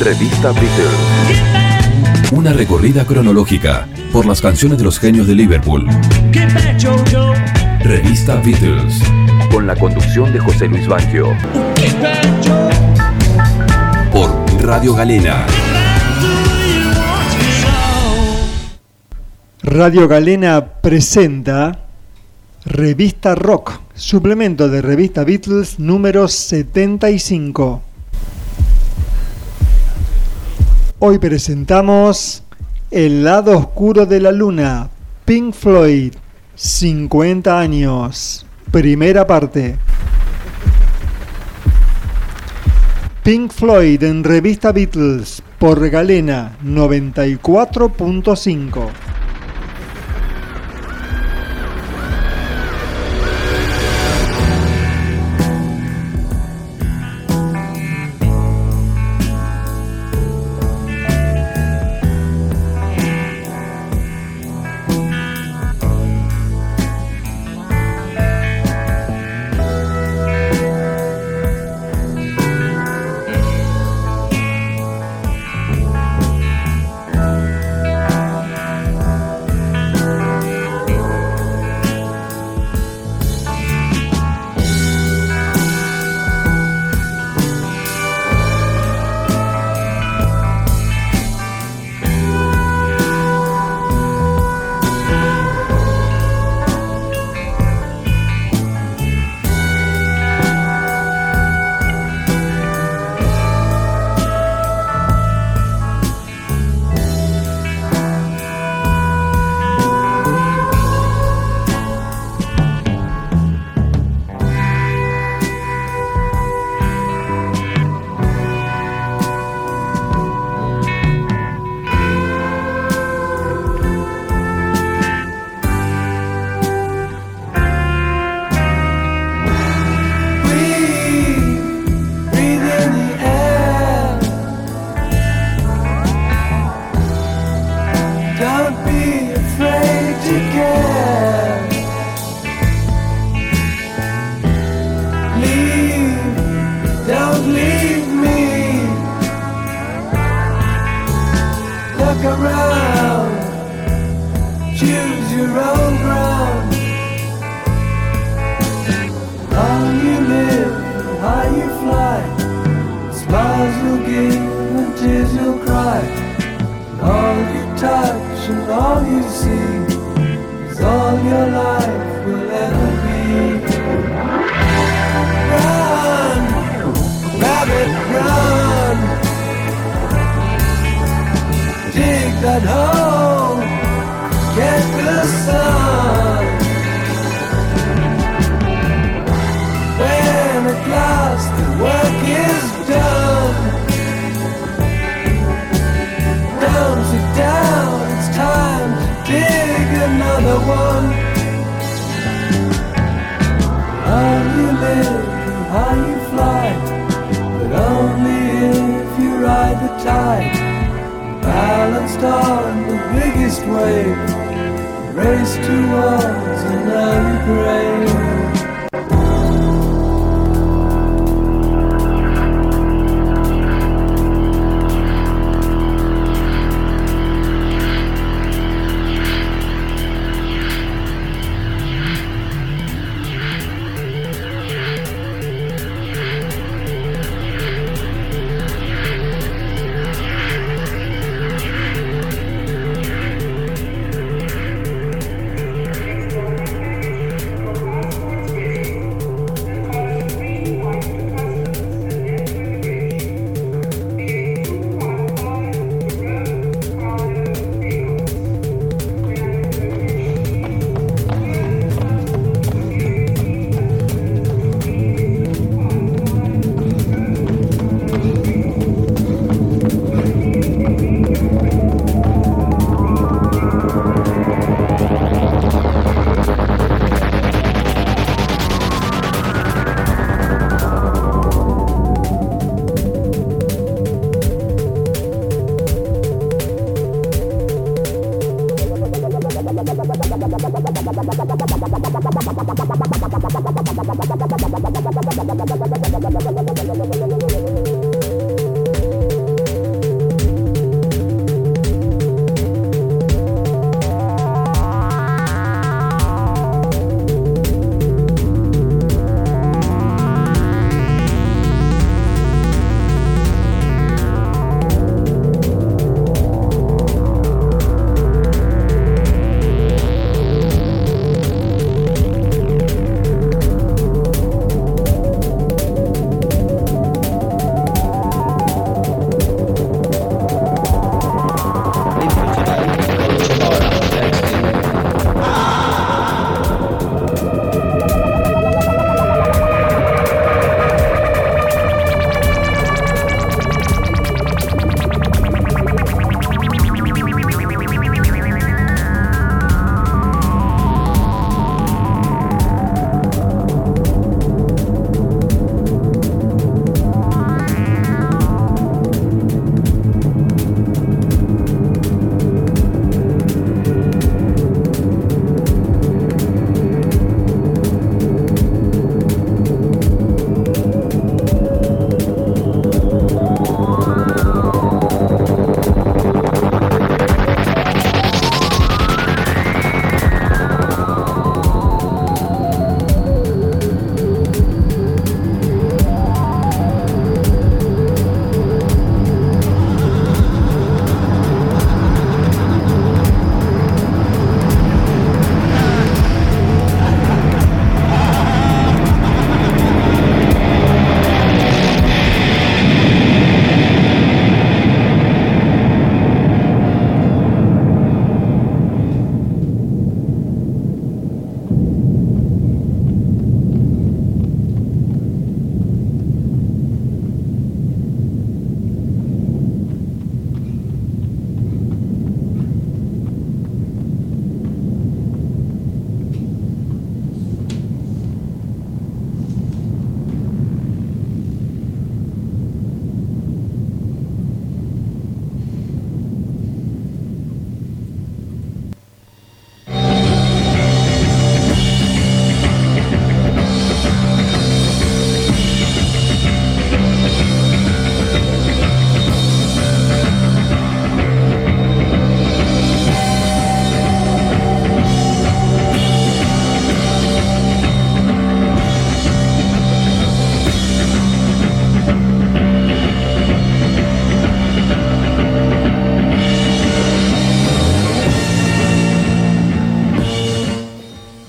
Revista Beatles. Una recorrida cronológica por las canciones de los genios de Liverpool. Revista Beatles. Con la conducción de José Luis Bangio. Por Radio Galena. Radio Galena presenta Revista Rock, suplemento de Revista Beatles número 75. Hoy presentamos El lado oscuro de la luna, Pink Floyd, 50 años, primera parte. Pink Floyd en Revista Beatles por Galena 94.5. towards another grave.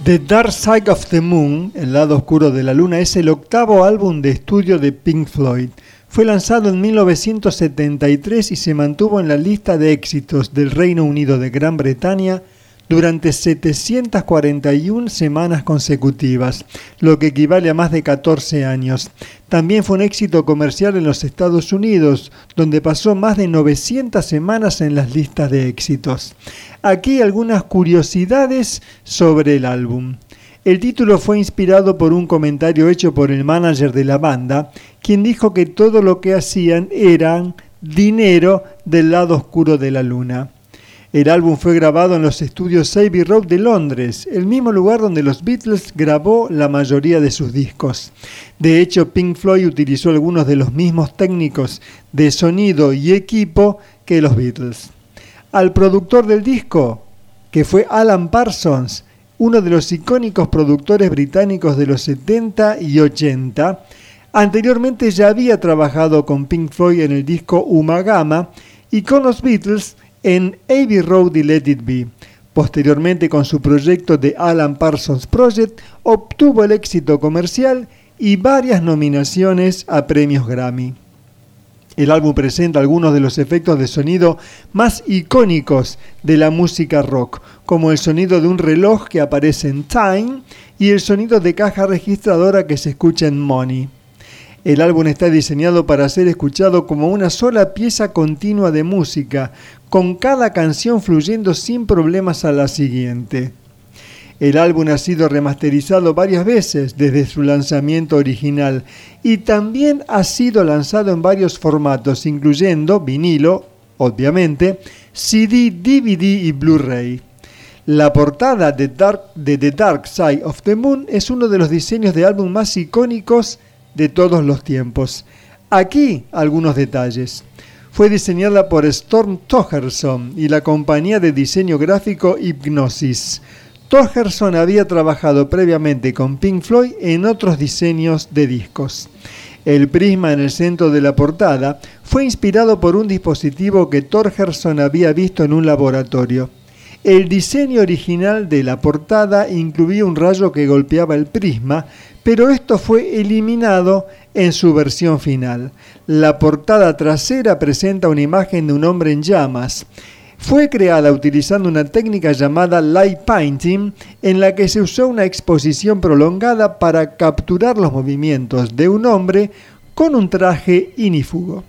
The Dark Side of the Moon, El lado oscuro de la luna, es el octavo álbum de estudio de Pink Floyd. Fue lanzado en 1973 y se mantuvo en la lista de éxitos del Reino Unido de Gran Bretaña durante 741 semanas consecutivas, lo que equivale a más de 14 años. También fue un éxito comercial en los Estados Unidos, donde pasó más de 900 semanas en las listas de éxitos. Aquí algunas curiosidades sobre el álbum. El título fue inspirado por un comentario hecho por el manager de la banda, quien dijo que todo lo que hacían eran dinero del lado oscuro de la luna. El álbum fue grabado en los estudios Abbey Road de Londres, el mismo lugar donde los Beatles grabó la mayoría de sus discos. De hecho, Pink Floyd utilizó algunos de los mismos técnicos de sonido y equipo que los Beatles al productor del disco, que fue Alan Parsons, uno de los icónicos productores británicos de los 70 y 80. Anteriormente ya había trabajado con Pink Floyd en el disco Umagama y con los Beatles en Abbey Road y Let It Be. Posteriormente, con su proyecto de Alan Parsons Project, obtuvo el éxito comercial y varias nominaciones a premios Grammy. El álbum presenta algunos de los efectos de sonido más icónicos de la música rock, como el sonido de un reloj que aparece en Time y el sonido de caja registradora que se escucha en Money. El álbum está diseñado para ser escuchado como una sola pieza continua de música, con cada canción fluyendo sin problemas a la siguiente. El álbum ha sido remasterizado varias veces desde su lanzamiento original y también ha sido lanzado en varios formatos, incluyendo vinilo, obviamente, CD, DVD y Blu-ray. La portada de, de, The Dark Side of the Moon es uno de los diseños de álbum más icónicos de todos los tiempos. Aquí algunos detalles. Fue diseñada por Storm Togerson y la compañía de diseño gráfico Hypnosis. Torgerson había trabajado previamente con Pink Floyd en otros diseños de discos. El prisma en el centro de la portada fue inspirado por un dispositivo que Torgerson había visto en un laboratorio. El diseño original de la portada incluía un rayo que golpeaba el prisma, pero esto fue eliminado en su versión final. La portada trasera presenta una imagen de un hombre en llamas. Fue creada utilizando una técnica llamada light painting, en la que se usó una exposición prolongada para capturar los movimientos de un hombre con un traje inífugo.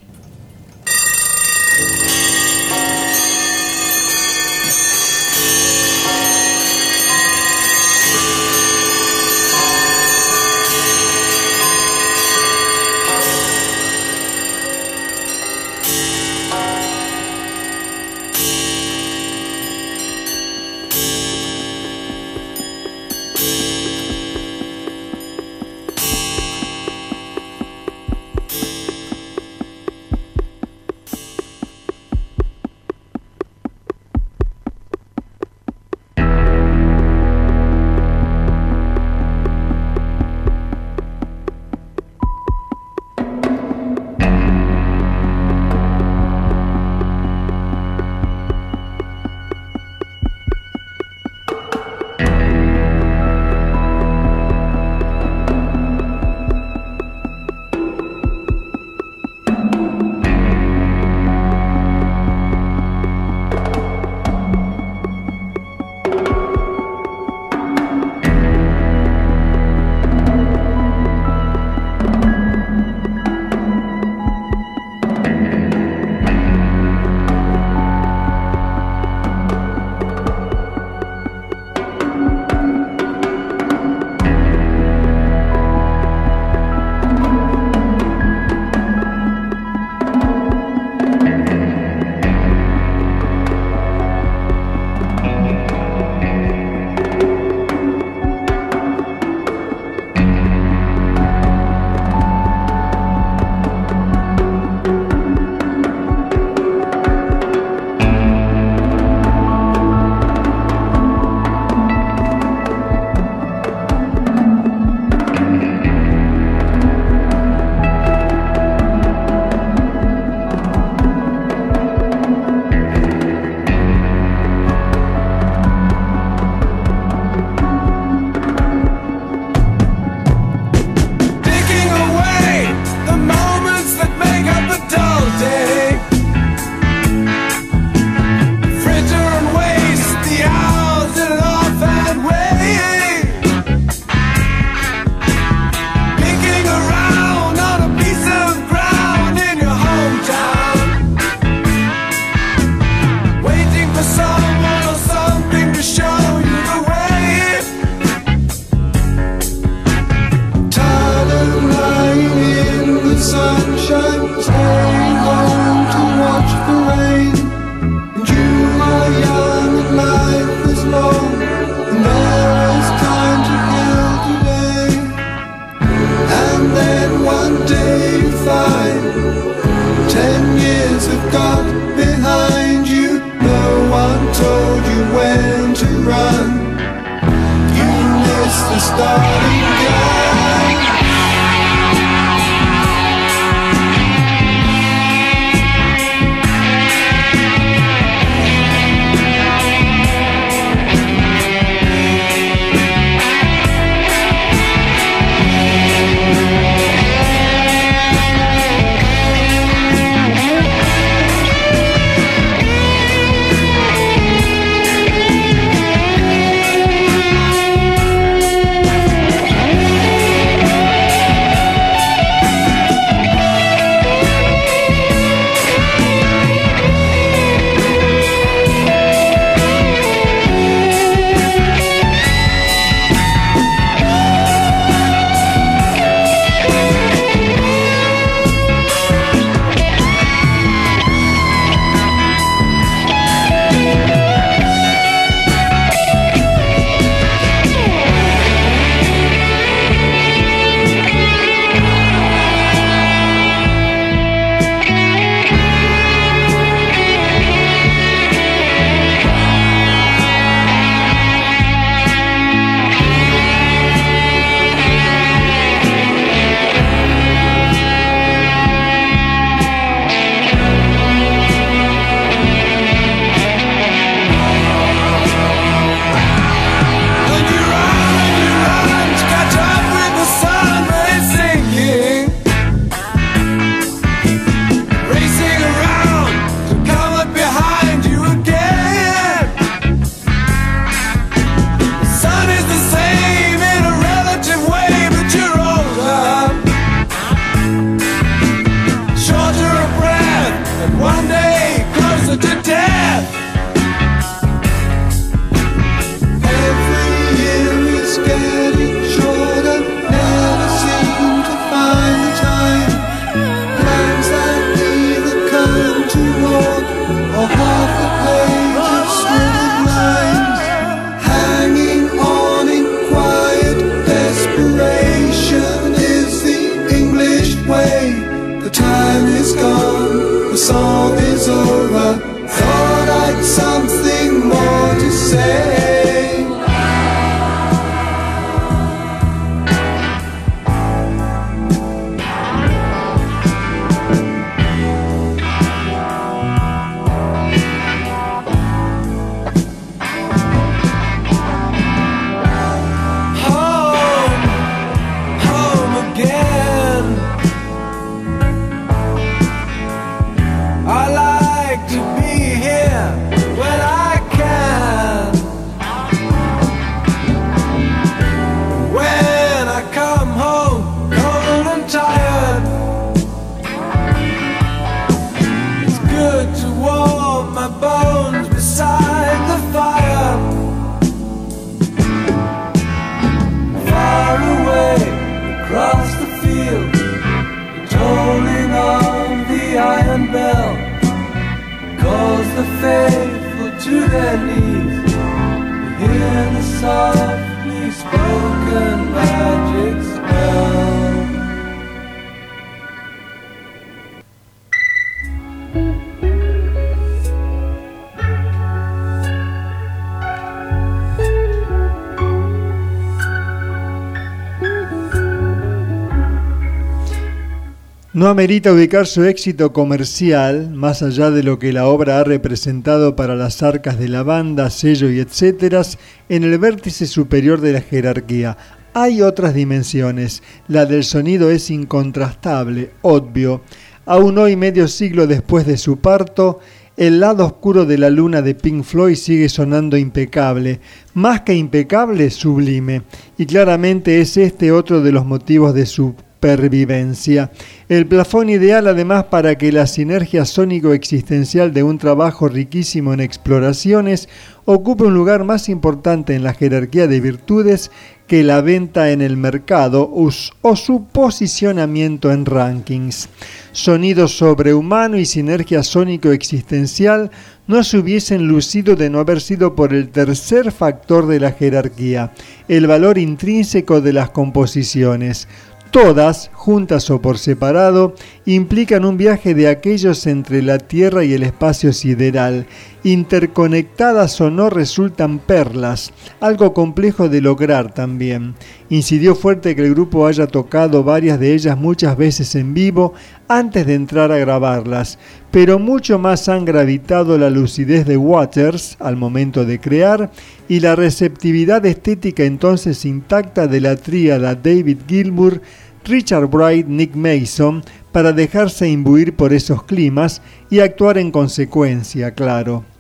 No amerita ubicar su éxito comercial, más allá de lo que la obra ha representado para las arcas de la banda, sello y etcétera, en el vértice superior de la jerarquía. Hay otras dimensiones. La del sonido es incontrastable, obvio. Aún hoy, medio siglo después de su parto, el lado oscuro de la luna de Pink Floyd sigue sonando impecable, más que impecable, sublime. Y claramente es este otro de los motivos de su pervivencia. El plafón ideal además para que la sinergia sónico-existencial de un trabajo riquísimo en exploraciones ocupe un lugar más importante en la jerarquía de virtudes que la venta en el mercado o su posicionamiento en rankings. Sonido sobrehumano y sinergia sónico-existencial no se hubiesen lucido de no haber sido por el tercer factor de la jerarquía, el valor intrínseco de las composiciones. Todas, juntas o por separado, implican un viaje de aquellos entre la Tierra y el espacio sideral. Interconectadas o no resultan perlas, algo complejo de lograr también. Incidió fuerte que el grupo haya tocado varias de ellas muchas veces en vivo antes de entrar a grabarlas, pero mucho más han gravitado la lucidez de Waters al momento de crear y la receptividad estética entonces intacta de la tríada David Gilmour, Richard Bright, Nick Mason, para dejarse imbuir por esos climas y actuar en consecuencia, claro.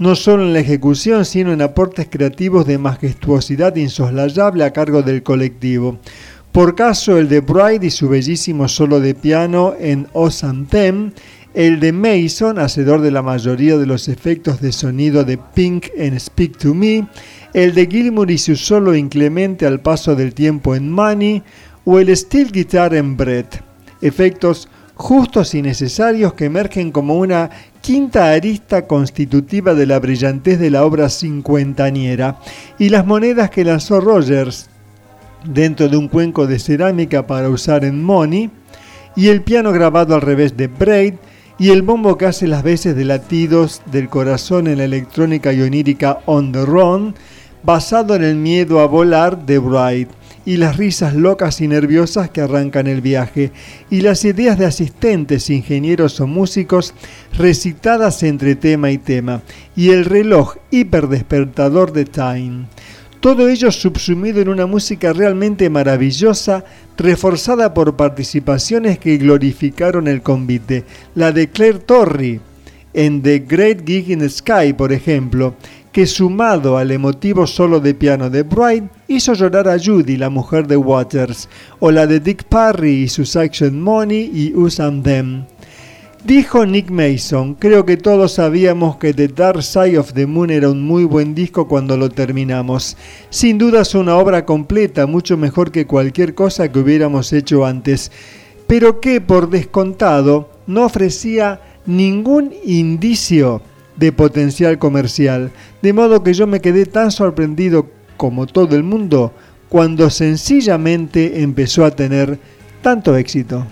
No solo en la ejecución, sino en aportes creativos de majestuosidad insoslayable a cargo del colectivo. Por caso el de Bright y su bellísimo solo de piano en Awesome Them, el de Mason, hacedor de la mayoría de los efectos de sonido de Pink en Speak to Me, el de Gilmour y su solo inclemente al paso del tiempo en Money, o el steel guitar en Brett, efectos justos y necesarios que emergen como una quinta arista constitutiva de la brillantez de la obra cincuentañera, y las monedas que lanzó Rogers dentro de un cuenco de cerámica para usar en Money, y el piano grabado al revés de Braid, y el bombo que hace las veces de latidos del corazón en la electrónica y On the Run, basado en el miedo a volar de Bright y las risas locas y nerviosas que arrancan el viaje, y las ideas de asistentes, ingenieros o músicos recitadas entre tema y tema, y el reloj hiperdespertador de Time. Todo ello subsumido en una música realmente maravillosa, reforzada por participaciones que glorificaron el convite. La de Claire Torrey en The Great Gig in the Sky, por ejemplo, que sumado al emotivo solo de piano de Bright hizo llorar a Judy, la mujer de Waters, o la de Dick Parry y sus Action Money y Us and Them. Dijo Nick Mason, creo que todos sabíamos que The Dark Side of the Moon era un muy buen disco cuando lo terminamos. Sin duda es una obra completa, mucho mejor que cualquier cosa que hubiéramos hecho antes, pero que por descontado no ofrecía ningún indicio de potencial comercial, de modo que yo me quedé tan sorprendido como todo el mundo cuando sencillamente empezó a tener tanto éxito.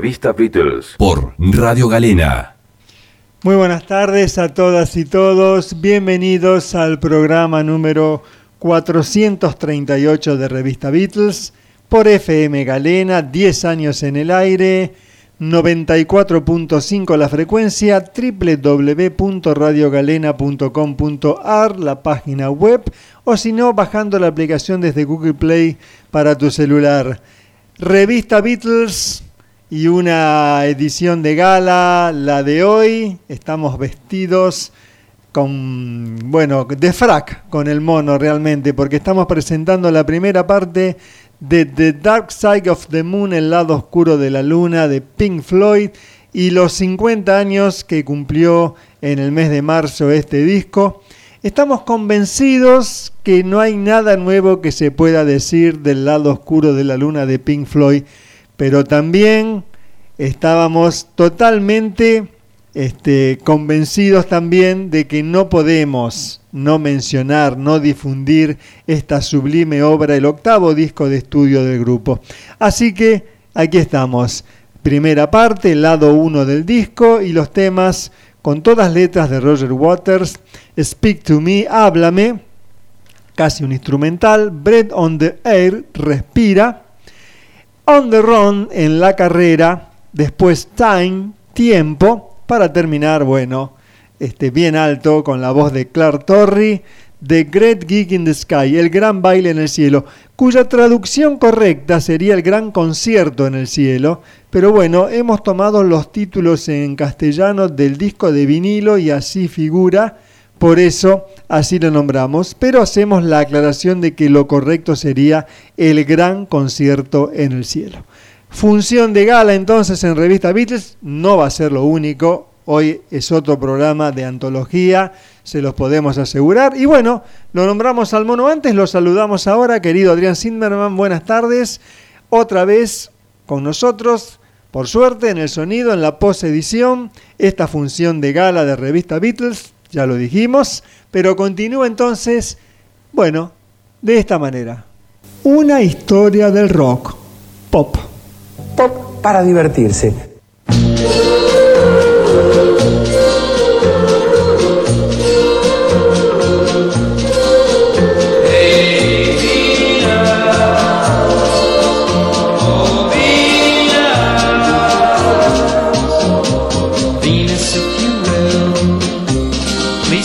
Revista Beatles por Radio Galena. Muy buenas tardes a todas y todos. Bienvenidos al programa número 438 de Revista Beatles por FM Galena, 10 años en el aire, 94.5 la frecuencia, www.radiogalena.com.ar, la página web, o si no, bajando la aplicación desde Google Play para tu celular. Revista Beatles y una edición de gala, la de hoy. Estamos vestidos con, bueno, de frac con el mono realmente, porque estamos presentando la primera parte de The Dark Side of the Moon, el lado oscuro de la luna, de Pink Floyd, y los 50 años que cumplió en el mes de marzo este disco. Estamos convencidos que no hay nada nuevo que se pueda decir del lado oscuro de la luna de Pink Floyd pero también estábamos totalmente este, convencidos también de que no podemos no mencionar, no difundir esta sublime obra, el octavo disco de estudio del grupo. Así que aquí estamos, primera parte, lado 1 del disco y los temas con todas letras de Roger Waters, Speak to Me, Háblame, casi un instrumental, Bread on the Air, Respira, On the Run en la carrera, después Time, Tiempo, para terminar, bueno, este, bien alto con la voz de Clark Torrey, The Great Gig in the Sky, el gran baile en el cielo, cuya traducción correcta sería el gran concierto en el cielo, pero bueno, hemos tomado los títulos en castellano del disco de vinilo y así figura, por eso así lo nombramos, pero hacemos la aclaración de que lo correcto sería el gran concierto en el cielo. Función de gala entonces en Revista Beatles, no va a ser lo único, hoy es otro programa de antología, se los podemos asegurar. Y bueno, lo nombramos al mono antes, lo saludamos ahora, querido Adrián Zimmerman, buenas tardes, otra vez con nosotros, por suerte en el sonido, en la post-edición, esta función de gala de Revista Beatles, ya lo dijimos, pero continúa entonces, bueno, de esta manera. Una historia del rock, pop. Pop para divertirse.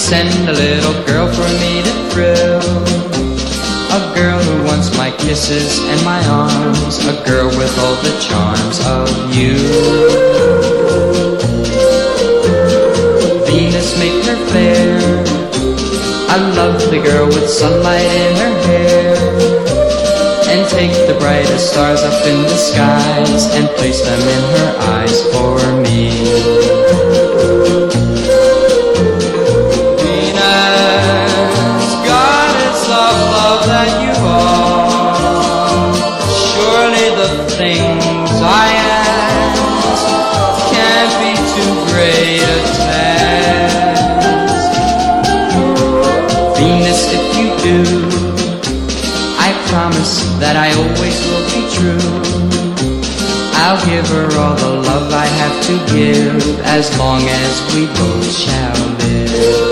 Send a little girl for me to thrill. A girl who wants my kisses and my arms, a girl with all the charms of you. Venus, make her fair. I love the girl with sunlight in her hair. And take the brightest stars up in the skies and place them in her eyes for me. I'll give her all the love I have to give as long as we both shall live.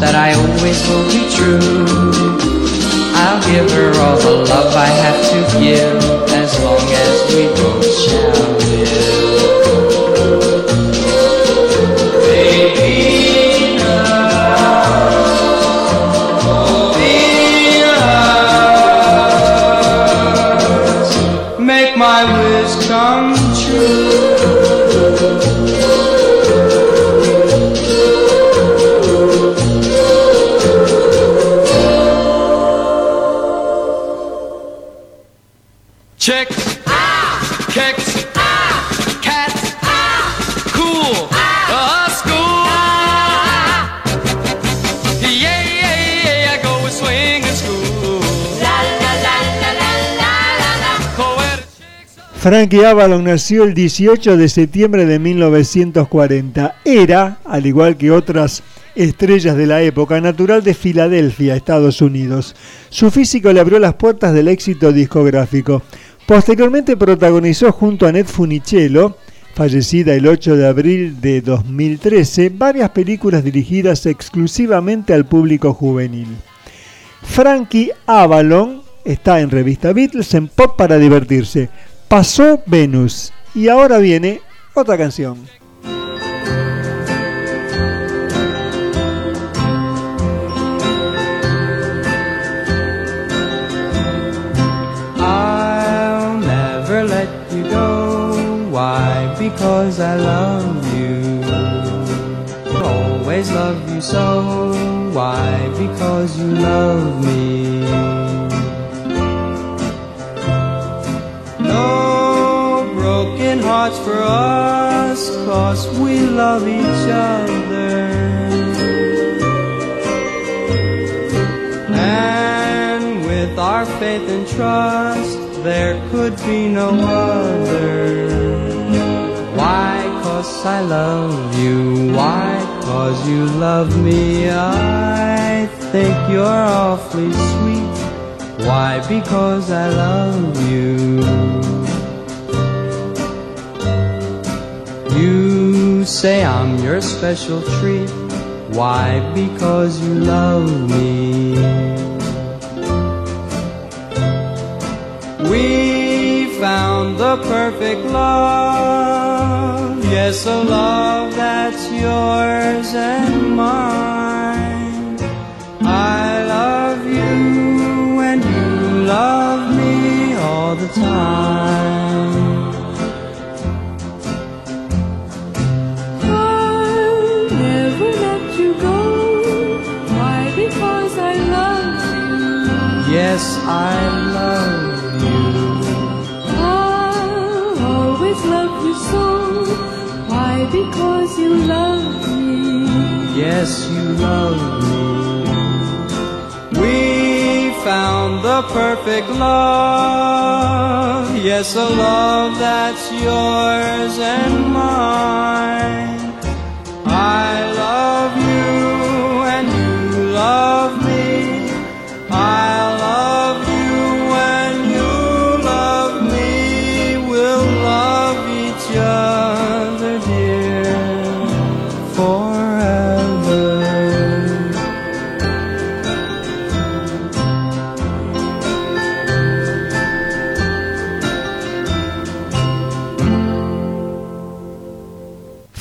That I always will be true. I'll give her all the love I have to give Chicks, kicks, cats, cool, uh, school. Yeah, yeah, yeah, I go with swing at school. La la la la la la la la. Frankie Avalon nació el 18 de septiembre de 1940. Era, al igual que otras estrellas de la época, natural de Filadelfia, Estados Unidos. Su físico le abrió las puertas del éxito discográfico. Posteriormente protagonizó junto a Ned Funicello, fallecida el 8 de abril de 2013, varias películas dirigidas exclusivamente al público juvenil. Frankie Avalon está en revista Beatles en Pop para divertirse. Pasó Venus y ahora viene otra canción. Because I love you. Always love you so. Why? Because you love me. No broken hearts for us, cause we love each other. And with our faith and trust, there could be no other. Why? Cause I love you. Why? Cause you love me. I think you're awfully sweet. Why? Because I love you. You say I'm your special treat. Why? Because you love me. We found the perfect love. Yes, a love that's yours and mine. I love you and you love me all the time. I'll never let you go. Why? Because I love you. Yes, I love you. Because you love me. Yes, you love me. We found the perfect love. Yes, a love that's yours and mine.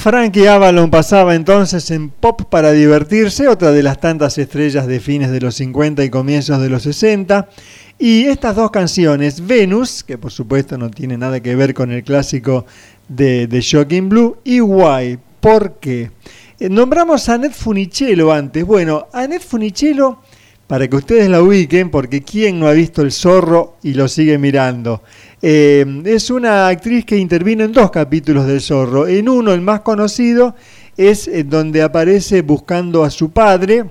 Frankie Avalon pasaba entonces en Pop para divertirse, otra de las tantas estrellas de fines de los 50 y comienzos de los 60. Y estas dos canciones, Venus, que por supuesto no tiene nada que ver con el clásico de, de Shocking Blue, y Why, ¿por qué? Eh, nombramos a Annette Funicello antes. Bueno, Annette Funicello, para que ustedes la ubiquen, porque ¿quién no ha visto El Zorro y lo sigue mirando? Eh, es una actriz que intervino en dos capítulos del Zorro. En uno, el más conocido, es donde aparece buscando a su padre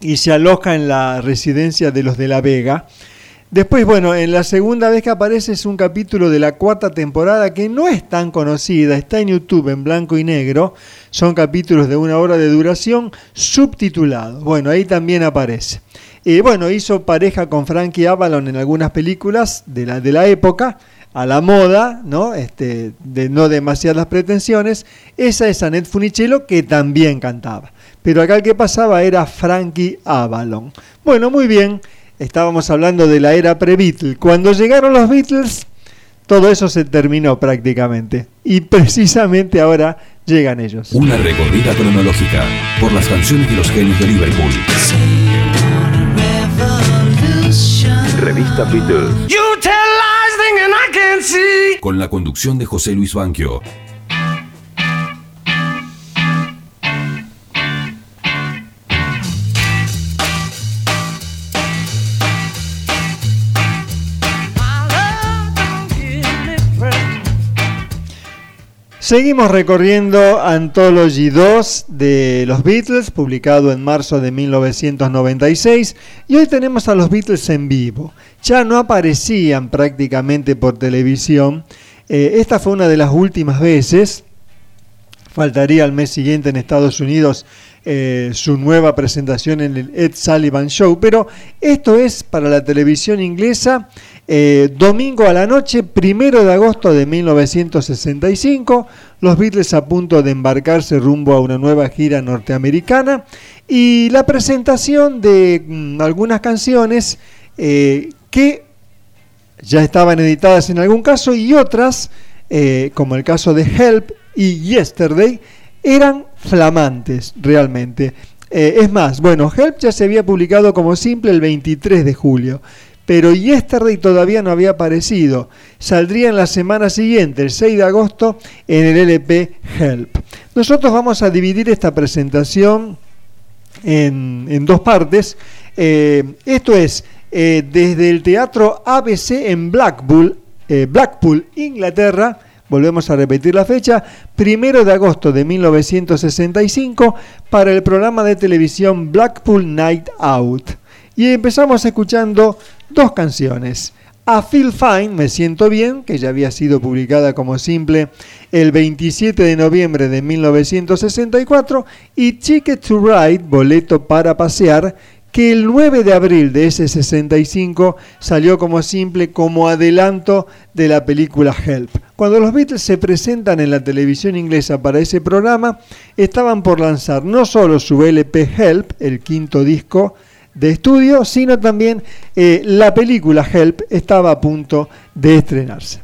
y se aloja en la residencia de los de La Vega. Después, bueno, en la segunda vez que aparece es un capítulo de la cuarta temporada que no es tan conocida, está en YouTube en blanco y negro, son capítulos de una hora de duración subtitulados. Bueno, ahí también aparece. Y bueno, hizo pareja con Frankie Avalon en algunas películas de la, de la época, a la moda, ¿no? Este, de no demasiadas pretensiones. Esa es Annette Funicello que también cantaba. Pero acá el que pasaba era Frankie Avalon. Bueno, muy bien. estábamos hablando de la era pre-Beatles. Cuando llegaron los Beatles, todo eso se terminó prácticamente. Y precisamente ahora llegan ellos. Una recorrida cronológica por las canciones de los genios de Liverpool. Revista Beatles. You tell lies thinking I can't see. Con la conducción de José Luis Banquio. Seguimos recorriendo Anthology 2 de los Beatles, publicado en marzo de 1996, y hoy tenemos a los Beatles en vivo. Ya no aparecían prácticamente por televisión. Eh, esta fue una de las últimas veces. Faltaría al mes siguiente en Estados Unidos eh, su nueva presentación en el Ed Sullivan Show, pero esto es para la televisión inglesa. Eh, domingo a la noche, primero de agosto de 1965, los Beatles a punto de embarcarse rumbo a una nueva gira norteamericana y la presentación de mm, algunas canciones eh, que ya estaban editadas en algún caso y otras, como el caso de Help y Yesterday, eran flamantes realmente. Eh, es más, bueno, Help ya se había publicado como simple el 23 de julio, pero Yesterday todavía no había aparecido. Saldría en la semana siguiente, el 6 de agosto, en el LP Help. Nosotros vamos a dividir esta presentación en, en dos partes. Eh, esto es eh, desde el Teatro ABC en Blackpool, Blackpool, Inglaterra. Volvemos a repetir la fecha, primero de agosto de 1965, para el programa de televisión Blackpool Night Out. Y empezamos escuchando dos canciones. A Feel Fine, Me Siento Bien, que ya había sido publicada como simple el 27 de noviembre de 1964, y Ticket to Ride, Boleto para Pasear, que el 9 de abril de ese 65 salió como simple como adelanto de la película Help. Cuando los Beatles se presentan en la televisión inglesa para ese programa, estaban por lanzar no solo su LP Help, el quinto disco, de estudio, sino también eh, la película Help estaba a punto de estrenarse.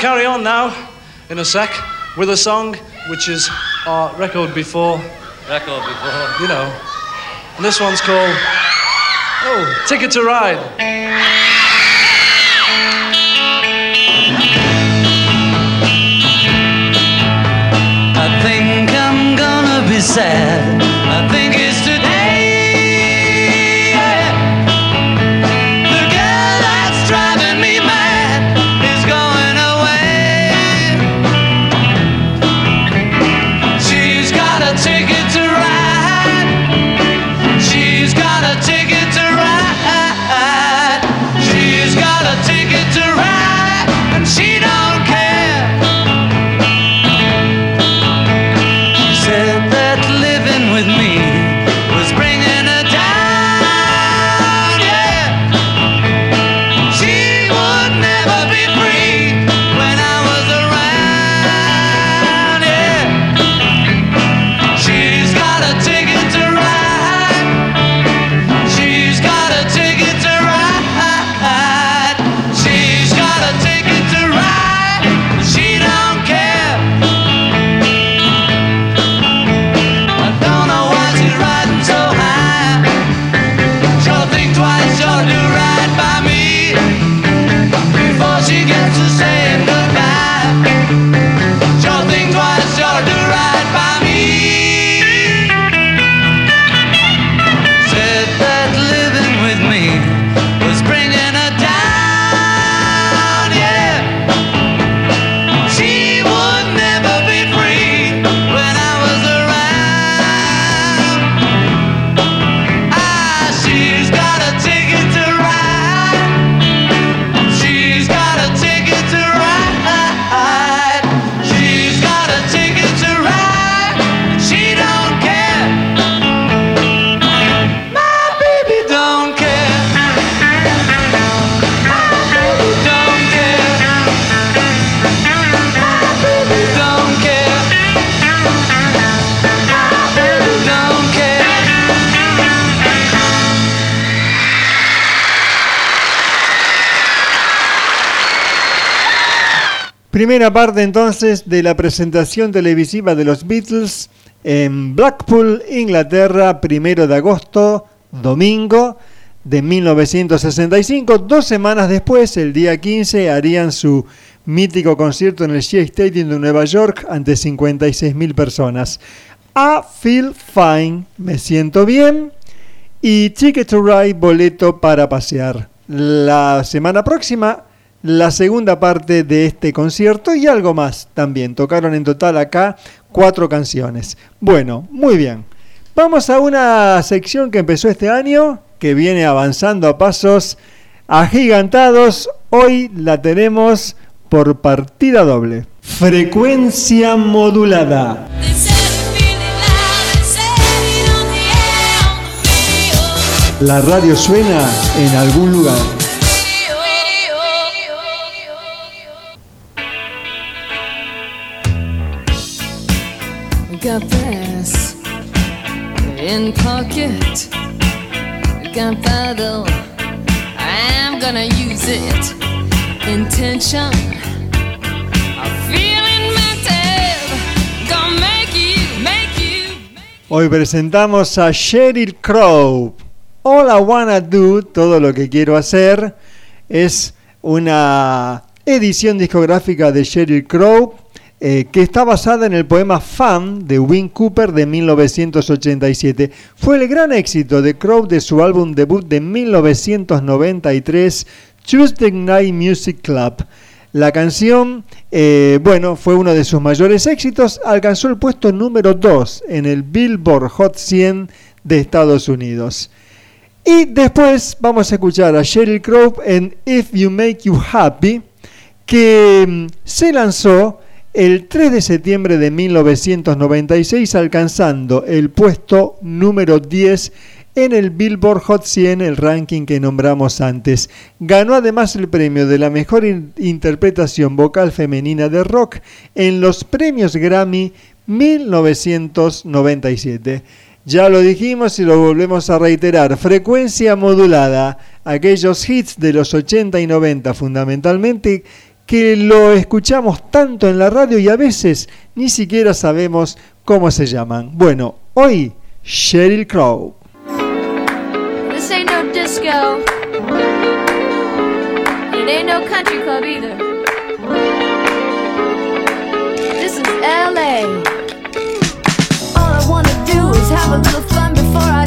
Carry on now, in a sec, with a song which is our record before, Record before. you know. And this one's called, oh, Ticket to Ride. I think I'm gonna be sad. Primera parte entonces de la presentación televisiva de los Beatles en Blackpool, Inglaterra, primero de agosto, domingo de 1965. Dos semanas después, el día 15, harían su mítico concierto en el Shea Stadium de Nueva York ante 56.000 personas. I Feel Fine, me siento bien, y Ticket to Ride, boleto para pasear. La semana próxima, la segunda parte de este concierto y algo más también. Tocaron en total acá cuatro canciones. Bueno, muy bien. Vamos a una sección que empezó este año, que viene avanzando a pasos agigantados. Hoy la tenemos por partida doble. Frecuencia modulada. La radio suena en algún lugar. Got this in pocket. Gunpowder. I'm gonna use it. Intention. I'm feeling mental. Gonna make you, make you. Hoy presentamos a Sheryl Crow. All I Wanna Do, todo lo que quiero hacer, es una edición discográfica de Sheryl Crow eh, que está basada en el poema Fan de Win Cooper de 1987. Fue el gran éxito de Crow de su álbum debut de 1993, Tuesday Night Music Club. La canción, eh, bueno, fue uno de sus mayores éxitos, alcanzó el puesto número 2 en el Billboard Hot 100 de Estados Unidos. Y después vamos a escuchar a Sheryl Crow en If You Make You Happy, que mm, se lanzó el 3 de septiembre de 1996 alcanzando el puesto número 10 en el Billboard Hot 100, el ranking que nombramos antes. Ganó además el premio de la mejor in- interpretación vocal femenina de rock en los premios Grammy 1997. Ya lo dijimos y lo volvemos a reiterar, frecuencia modulada, aquellos hits de los 80 y 90 fundamentalmente que lo escuchamos tanto en la radio y a veces ni siquiera sabemos ¿Cómo se llaman? Bueno, hoy Sheryl Crow. This ain't no disco. It ain't no country club either. This is LA. All I wanna do is have a little fun before I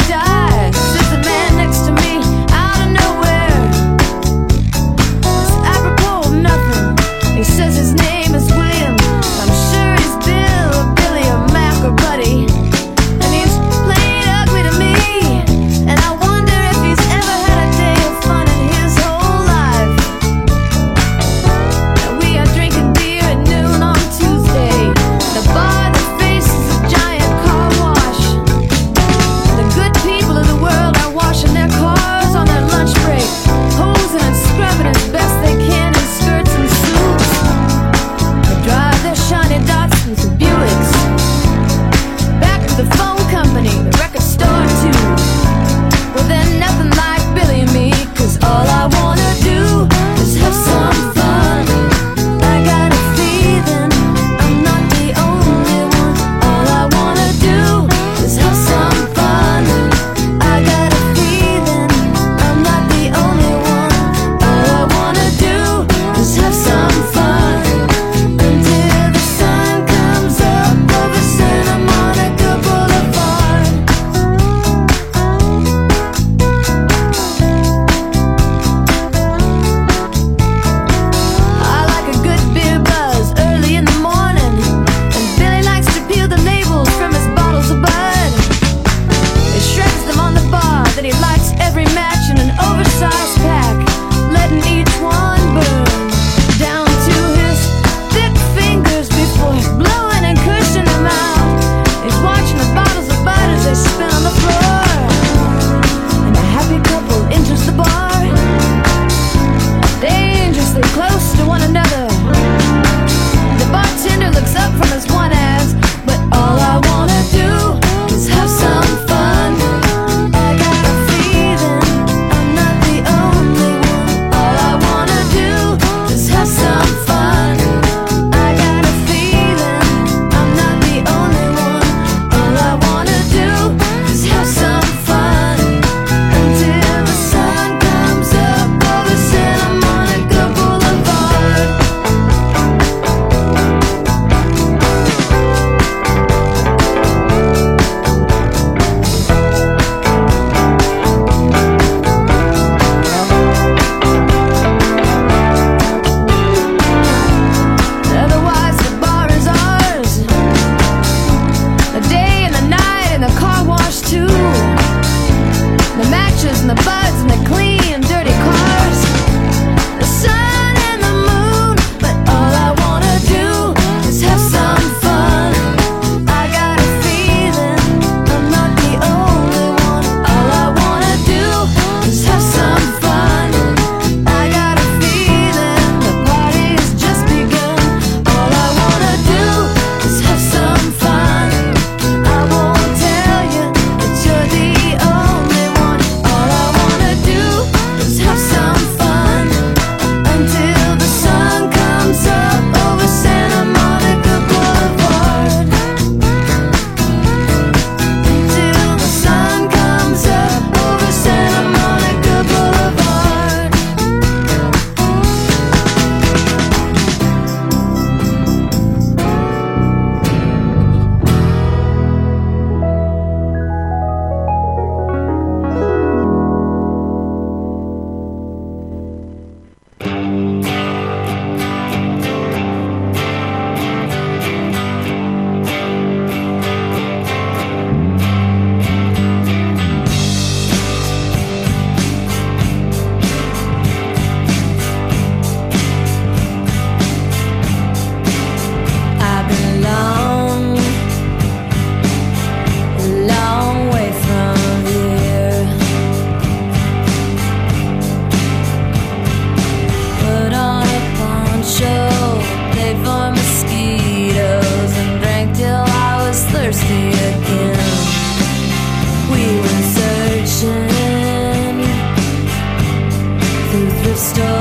story.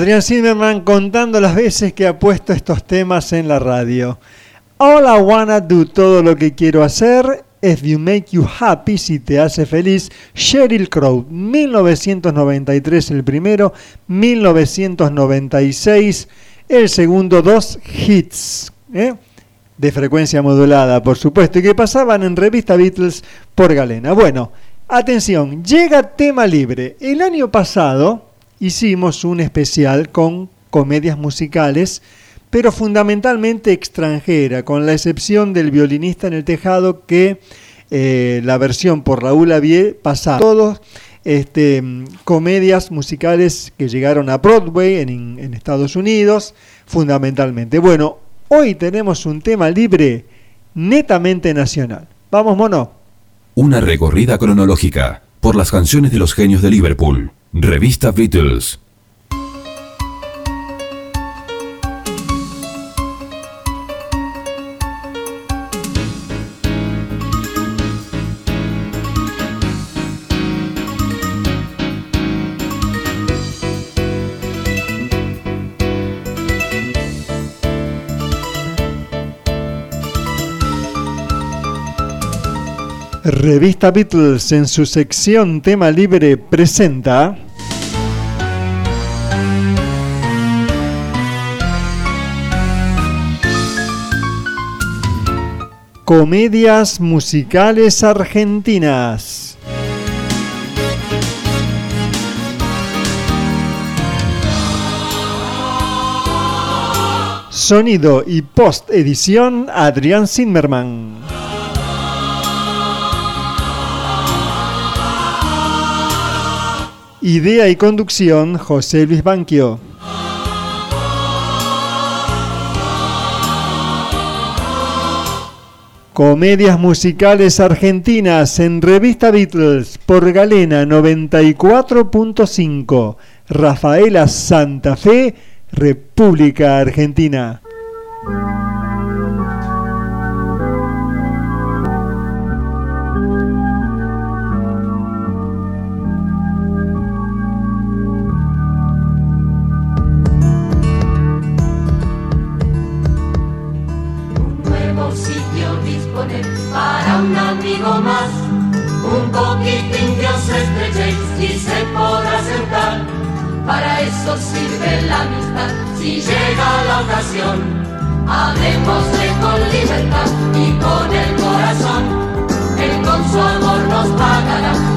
Adrián Zimmerman contando las veces que ha puesto estos temas en la radio. All I wanna do, todo lo que quiero hacer. If you make you happy, si te hace feliz. Sheryl Crow, 1993 el primero, 1996 el segundo, dos hits. ¿eh? De frecuencia modulada, por supuesto, y que pasaban en revista Beatles por Galena. Bueno, atención, llega tema libre. El año pasado hicimos un especial con comedias musicales, pero fundamentalmente extranjera, con la excepción del violinista en el tejado que eh, la versión por Raúl Avier pasaba. Todos este, comedias musicales que llegaron a Broadway en Estados Unidos, fundamentalmente. Bueno, hoy tenemos un tema libre netamente nacional. Vamos, mono. Una recorrida cronológica por las canciones de los genios de Liverpool. Revista Beatles. Revista Beatles en su sección tema libre presenta Comedias musicales argentinas. Sonido y post edición Adrián Zimmerman. Idea y conducción José Luis Banquio. Comedias musicales argentinas en Revista Beatles por Galena 94.5. Rafaela Santa Fe, República Argentina. Un poquitín que os estrechéis y se podrá sentar. Para eso sirve la amistad si llega la ocasión. Hablemosle con libertad y con el corazón. Él con su amor nos pagará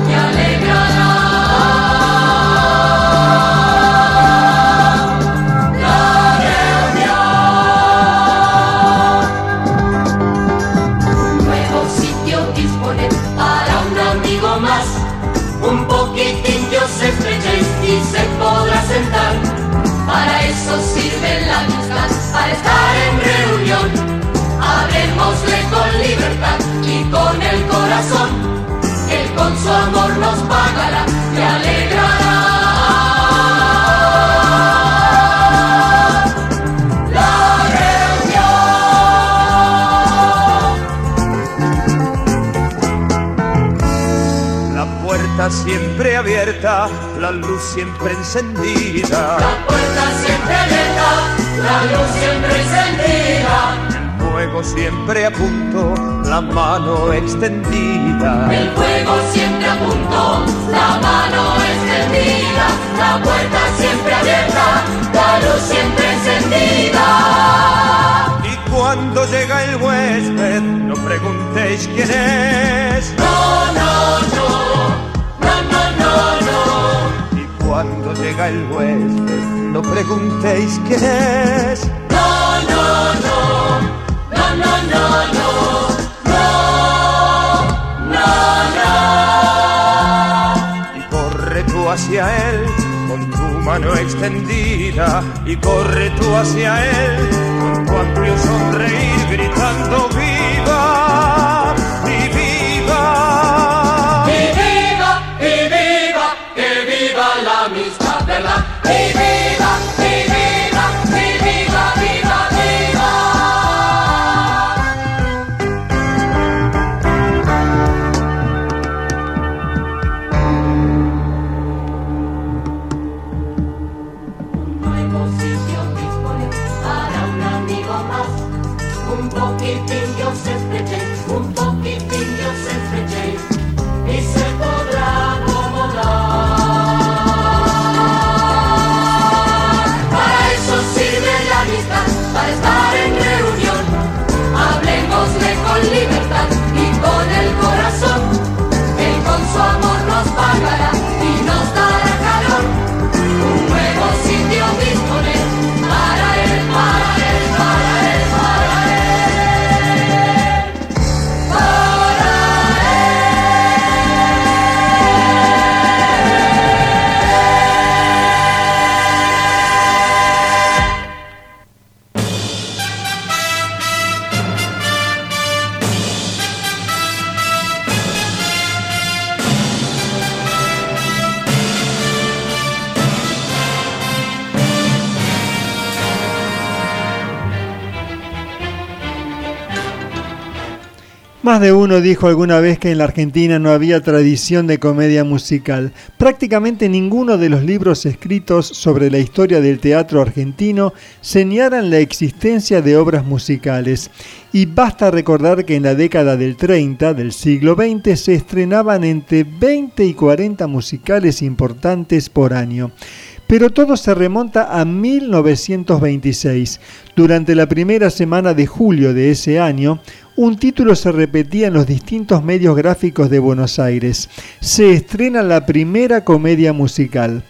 libertad y con el corazón. Él con su amor nos pagará y alegrará. La reunión. La puerta siempre abierta, la luz siempre encendida. La puerta siempre abierta, la luz siempre encendida. El fuego siempre a punto, la mano extendida. El fuego siempre a punto, la mano extendida. La puerta siempre abierta, la luz siempre encendida. Y cuando llega el huésped, no preguntéis quién es. No, no, no, no, no, no, no. Y cuando llega el huésped, no preguntéis quién es. No, no, no, hacia él con tu mano extendida. Y corre tú hacia él con tu amplio sonreír gritando viva Más de uno dijo alguna vez que en la Argentina no había tradición de comedia musical. Prácticamente ninguno de los libros escritos sobre la historia del teatro argentino señalan la existencia de obras musicales. Y basta recordar que en la década del 30 del siglo XX se estrenaban entre 20 y 40 musicales importantes por año. Pero todo se remonta a 1926. Durante la primera semana de julio de ese año, un título se repetía en los distintos medios gráficos de Buenos Aires. Se estrena la primera comedia musical.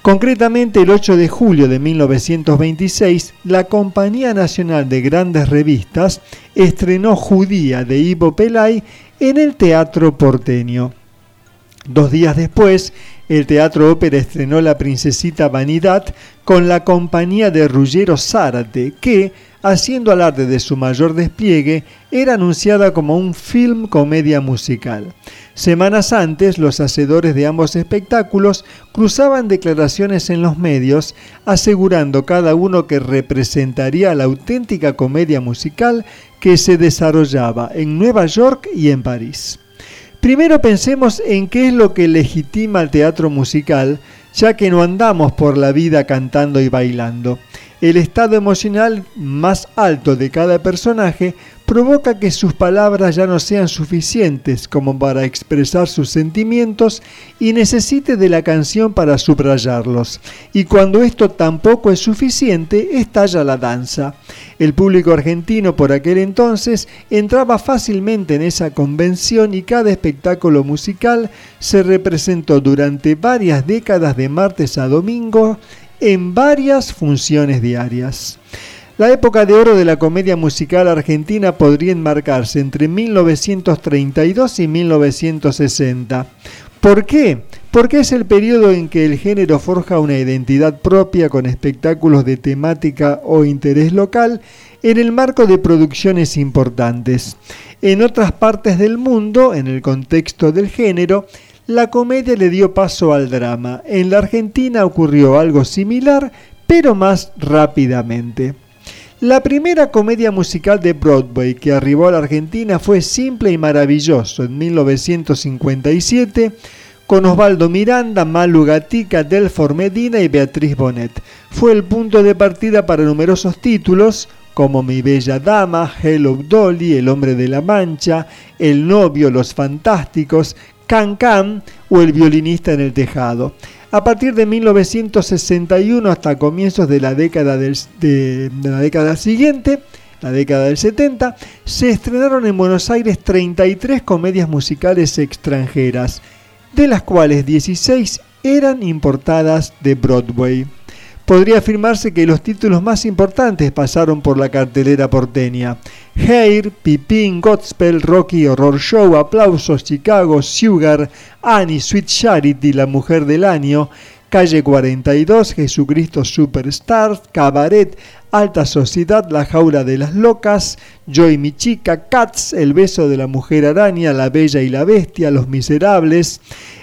Concretamente el 8 de julio de 1926, la Compañía Nacional de Grandes Revistas estrenó Judía de Ivo Pelay en el Teatro Porteño. Dos días después, el Teatro Ópera estrenó La Princesita Vanidad con la compañía de Ruggero Zárate, que, haciendo alarde de su mayor despliegue, era anunciada como un film comedia musical. Semanas antes, los hacedores de ambos espectáculos cruzaban declaraciones en los medios, asegurando cada uno que representaría la auténtica comedia musical que se desarrollaba en Nueva York y en París. Primero pensemos en qué es lo que legitima el teatro musical, ya que no andamos por la vida cantando y bailando. El estado emocional más alto de cada personaje provoca que sus palabras ya no sean suficientes como para expresar sus sentimientos y necesite de la canción para subrayarlos. Y cuando esto tampoco es suficiente, estalla la danza. El público argentino por aquel entonces entraba fácilmente en esa convención y cada espectáculo musical se representó durante varias décadas de martes a domingo en varias funciones diarias. La época de oro de la comedia musical argentina podría enmarcarse entre 1932 y 1960. ¿Por qué? Porque es el periodo en que el género forja una identidad propia con espectáculos de temática o interés local en el marco de producciones importantes. En otras partes del mundo, en el contexto del género, la comedia le dio paso al drama. En la Argentina ocurrió algo similar, pero más rápidamente. La primera comedia musical de Broadway que arribó a la Argentina fue Simple y Maravilloso en 1957 con Osvaldo Miranda, Malu Gatica, Delfor Medina y Beatriz Bonet. Fue el punto de partida para numerosos títulos como Mi Bella Dama, Hello Dolly, El Hombre de la Mancha, El Novio, Los Fantásticos, Can Can o El Violinista en el Tejado. A partir de 1961 hasta comienzos de la década, del- de, de la década siguiente, la década del 70, se estrenaron en Buenos Aires 33 comedias musicales extranjeras, de las cuales 16 eran importadas de Broadway. Podría afirmarse que los títulos más importantes pasaron por la cartelera porteña. Hair, Pipín, Godspell, Rocky Horror Show, Aplausos, Chicago, Sugar, Annie, Sweet Charity, La Mujer del Año, Calle 42, Jesucristo Superstar, Cabaret, Alta Sociedad, La Jaula de las Locas, Joy Mi Chica, Cats, El Beso de la Mujer Araña, La Bella y la Bestia, Los Miserables,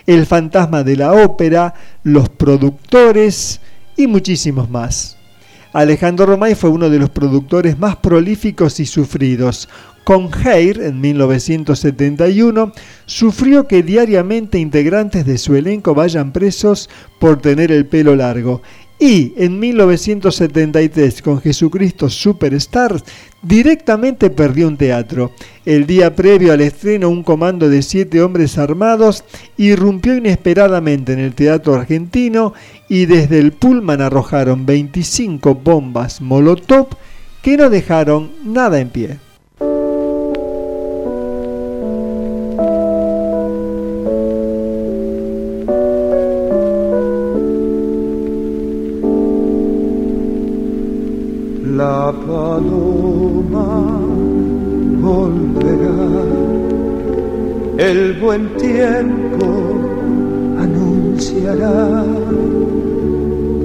El Fantasma de la Ópera, Los Productores y muchísimos más. Alejandro Romay fue uno de los productores más prolíficos y sufridos. Con Hair, en 1971, sufrió que diariamente integrantes de su elenco vayan presos por tener el pelo largo. Y en 1973, con Jesucristo Superstar, directamente perdió un teatro. El día previo al estreno, un comando de siete hombres armados irrumpió inesperadamente en el teatro argentino y desde el pullman arrojaron 25 bombas Molotov que no dejaron nada en pie. La volverá, el buen tiempo anunciará.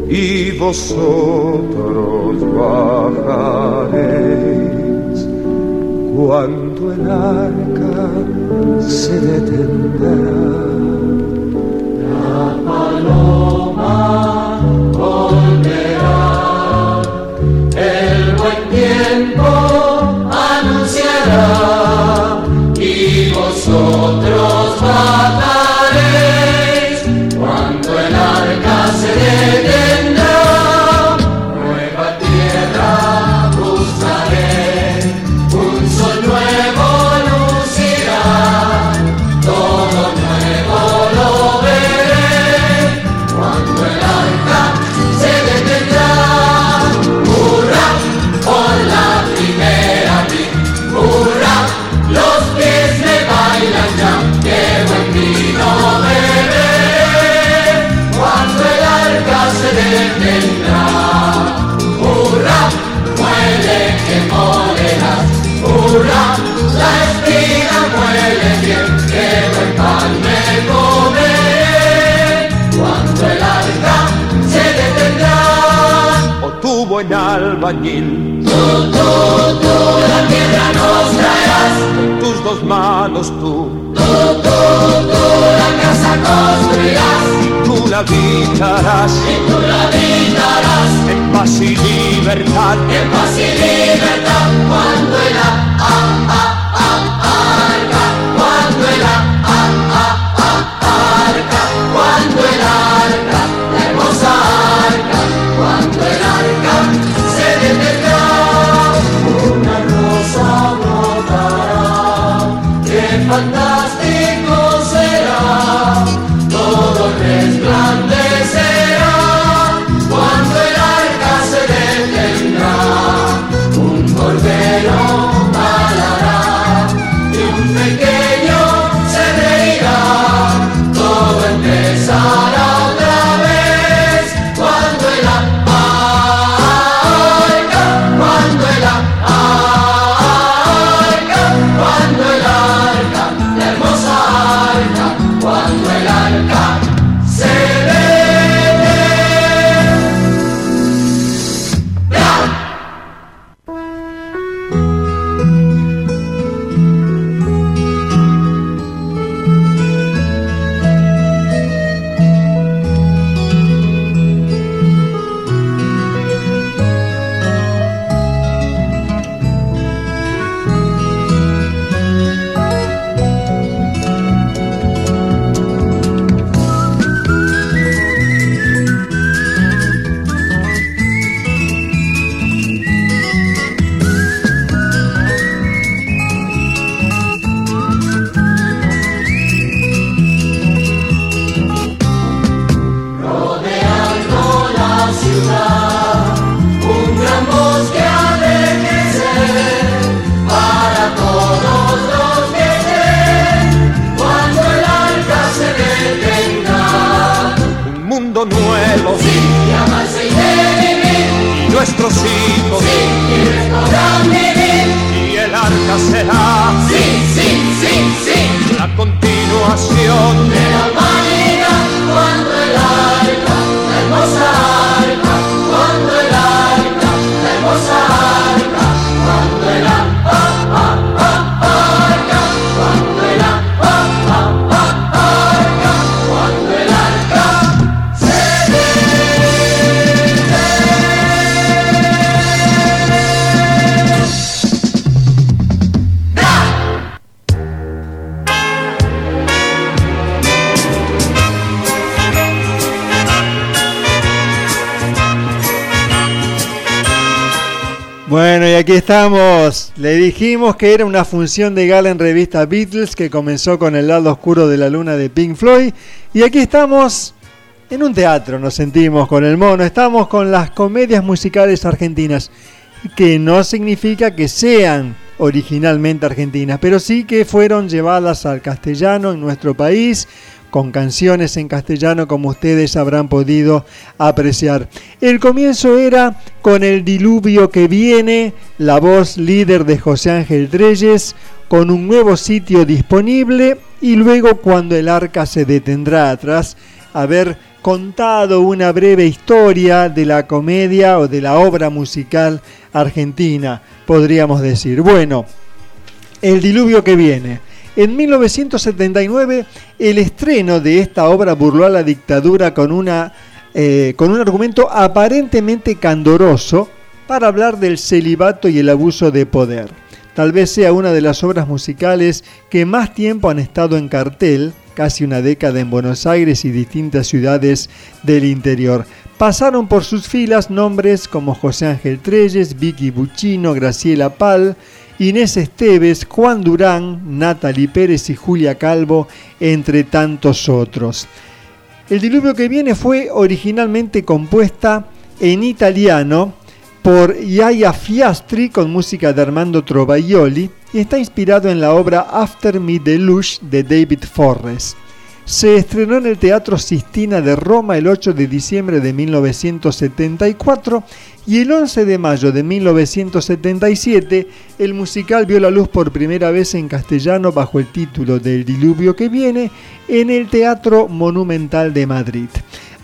Y vosotros bajaréis cuando el arca se detendrá. La paloma volverá, el buen tiempo y vosotros matará. Albañil. Tú, tú, tú, la tierra nos traerás. Tus dos manos tú, Tú, tú, tú, la casa construirás. y tú la habitarás. Y tú la habitarás. En paz y libertad, En paz y libertad. Cuando el aquí estamos. Le dijimos que era una función de gala en revista Beatles que comenzó con el lado oscuro de la luna de Pink Floyd. Y aquí estamos en un teatro, nos sentimos con el mono. Estamos con las comedias musicales argentinas, que no significa que sean originalmente argentinas, pero sí que fueron llevadas al castellano en nuestro país con canciones en castellano como ustedes habrán podido apreciar. El comienzo era con el diluvio que viene, la voz líder de José Ángel Treyes, con un nuevo sitio disponible y luego cuando el arca se detendrá atrás, haber contado una breve historia de la comedia o de la obra musical argentina, podríamos decir. Bueno, el diluvio que viene. En 1979, el estreno de esta obra burló a la dictadura con, una, eh, con un argumento aparentemente candoroso para hablar del celibato y el abuso de poder. Tal vez sea una de las obras musicales que más tiempo han estado en cartel, casi una década en Buenos Aires y distintas ciudades del interior. Pasaron por sus filas nombres como José Ángel Treyes, Vicky Buccino, Graciela Pal, Inés Esteves, Juan Durán, Natalie Pérez y Julia Calvo, entre tantos otros. El diluvio que viene fue originalmente compuesta en italiano por Yaya Fiastri con música de Armando Trovaioli y está inspirado en la obra After Me Deluge de David Forrest. Se estrenó en el Teatro Sistina de Roma el 8 de diciembre de 1974 y el 11 de mayo de 1977 el musical vio la luz por primera vez en castellano bajo el título del diluvio que viene en el Teatro Monumental de Madrid.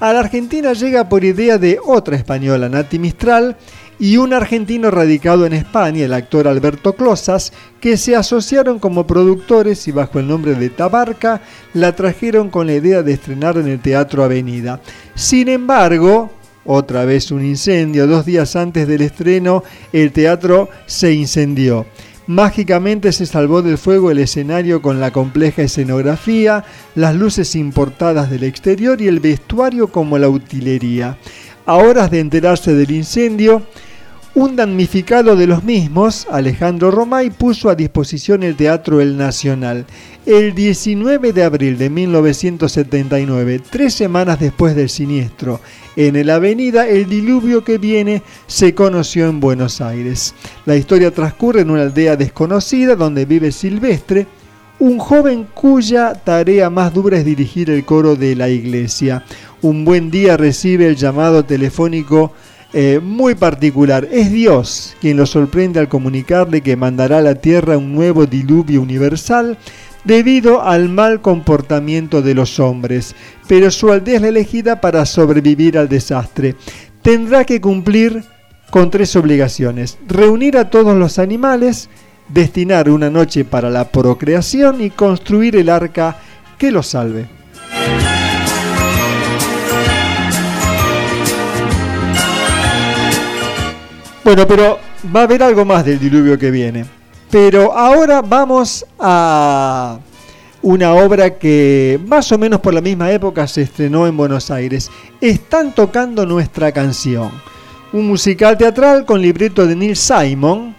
A la Argentina llega por idea de otra española, Nati Mistral, y un argentino radicado en España, el actor Alberto Closas, que se asociaron como productores y bajo el nombre de Tabarca la trajeron con la idea de estrenar en el Teatro Avenida. Sin embargo, otra vez un incendio, dos días antes del estreno el teatro se incendió. Mágicamente se salvó del fuego el escenario con la compleja escenografía, las luces importadas del exterior y el vestuario como la utilería. A horas de enterarse del incendio, un damnificado de los mismos, Alejandro Romay, puso a disposición el Teatro El Nacional. El 19 de abril de 1979, tres semanas después del siniestro, en el Avenida El Diluvio que viene se conoció en Buenos Aires. La historia transcurre en una aldea desconocida donde vive Silvestre, un joven cuya tarea más dura es dirigir el coro de la iglesia. Un buen día recibe el llamado telefónico eh, muy particular. Es Dios quien lo sorprende al comunicarle que mandará a la tierra un nuevo diluvio universal debido al mal comportamiento de los hombres, pero su aldea es la elegida para sobrevivir al desastre. Tendrá que cumplir con tres obligaciones. Reunir a todos los animales, destinar una noche para la procreación y construir el arca que los salve. Bueno, pero va a haber algo más del diluvio que viene. Pero ahora vamos a una obra que más o menos por la misma época se estrenó en Buenos Aires. Están tocando nuestra canción. Un musical teatral con libreto de Neil Simon,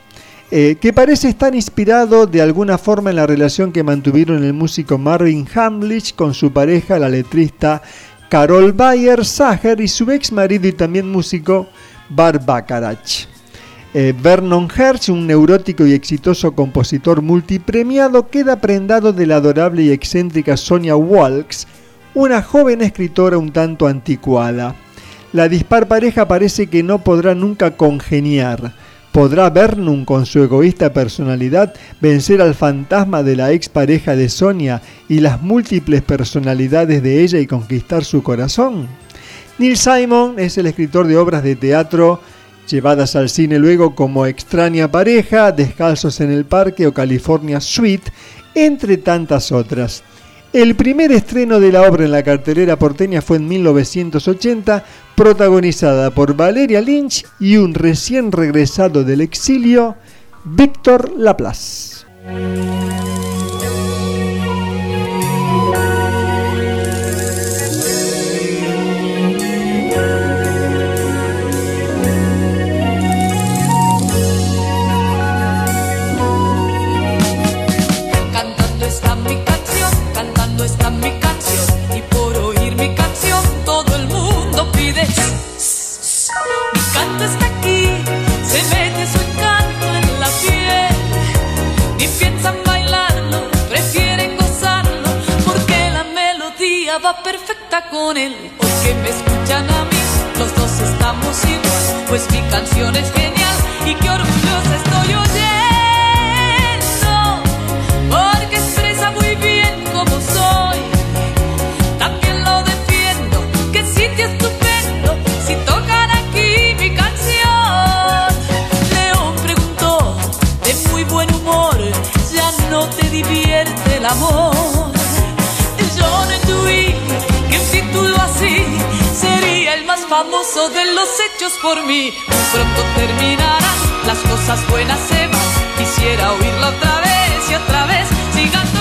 eh, que parece estar inspirado de alguna forma en la relación que mantuvieron el músico Marvin Hamlich con su pareja, la letrista Carol Bayer Sager, y su ex marido y también músico Bar Bacharach. Eh, Vernon Hertz, un neurótico y exitoso compositor multipremiado, queda prendado de la adorable y excéntrica Sonia Walks, una joven escritora un tanto anticuada. La dispar pareja parece que no podrá nunca congeniar. ¿Podrá Vernon, con su egoísta personalidad, vencer al fantasma de la expareja de Sonia y las múltiples personalidades de ella y conquistar su corazón? Neil Simon es el escritor de obras de teatro llevadas al cine luego como Extraña Pareja, Descalzos en el Parque o California Suite, entre tantas otras. El primer estreno de la obra en la cartelera porteña fue en 1980, protagonizada por Valeria Lynch y un recién regresado del exilio, Víctor Laplace. Porque me escuchan a mí, los dos estamos igual, pues mi canción es genial y qué orgullosa estoy oyendo. Porque expresa muy bien como soy. También lo defiendo, que sitio estupendo si tocan aquí mi canción. León preguntó, de muy buen humor, ya no te divierte el amor. Famoso de los hechos por mí. Muy pronto terminarán, las cosas buenas se van. Quisiera oírla otra vez y otra vez. Sigan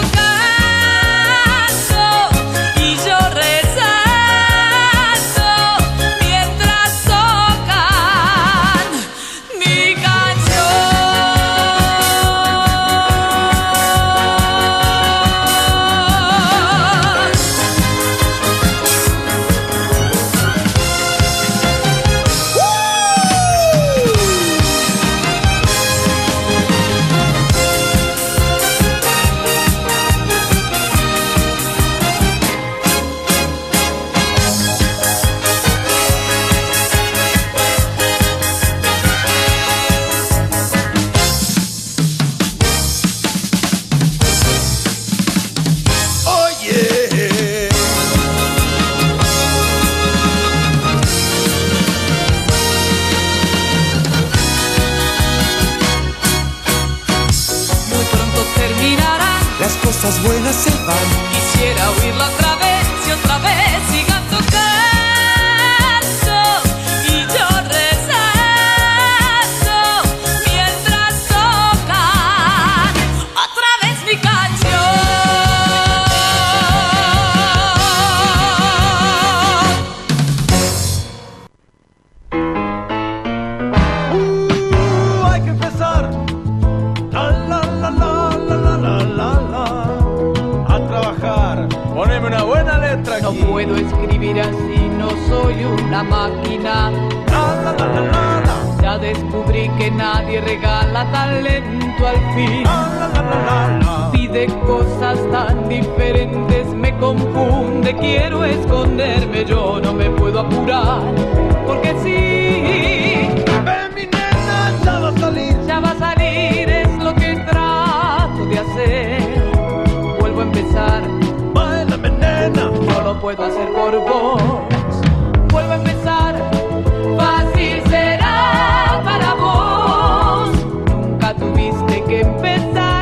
tiene que empezar.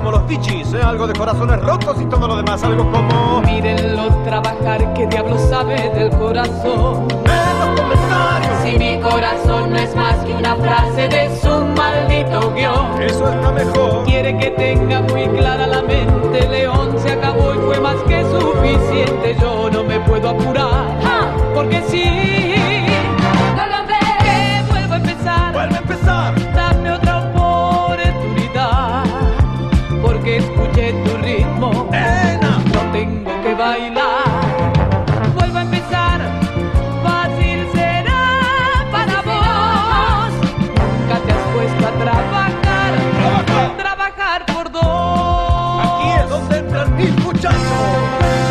como los bichis, ¿eh? algo de corazones rotos y todo lo demás, algo como. Mírenlo trabajar, que diablo sabe del corazón. En los comentarios. Si mi corazón no es más que una frase de su maldito guion. Eso está mejor. Quiere que tenga muy clara la mente. León se acabó y fue más que suficiente. Yo no me puedo apurar. Porque si. mil.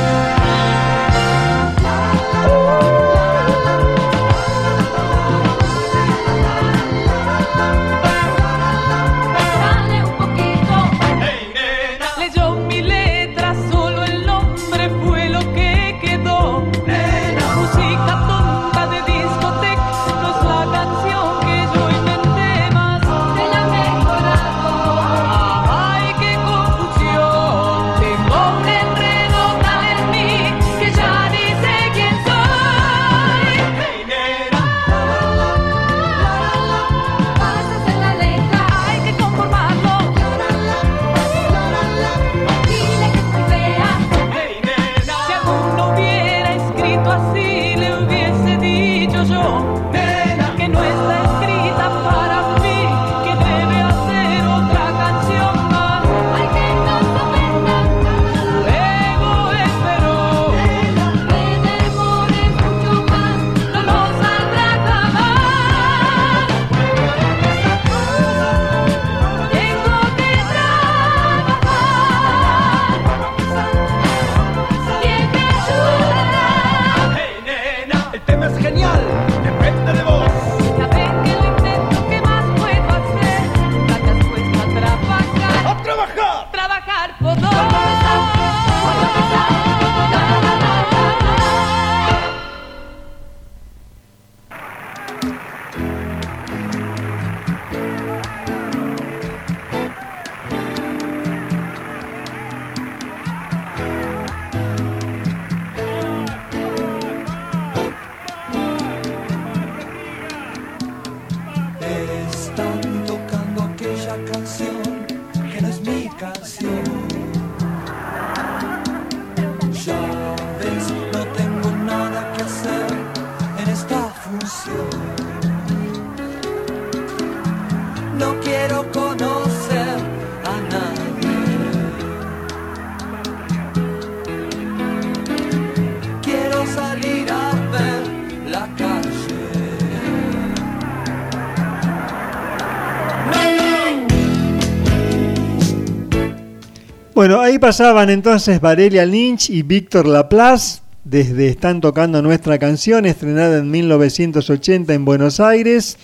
Bueno, ahí pasaban entonces Varelia Lynch y Víctor Laplace desde Están tocando nuestra canción, estrenada en 1980 en Buenos Aires.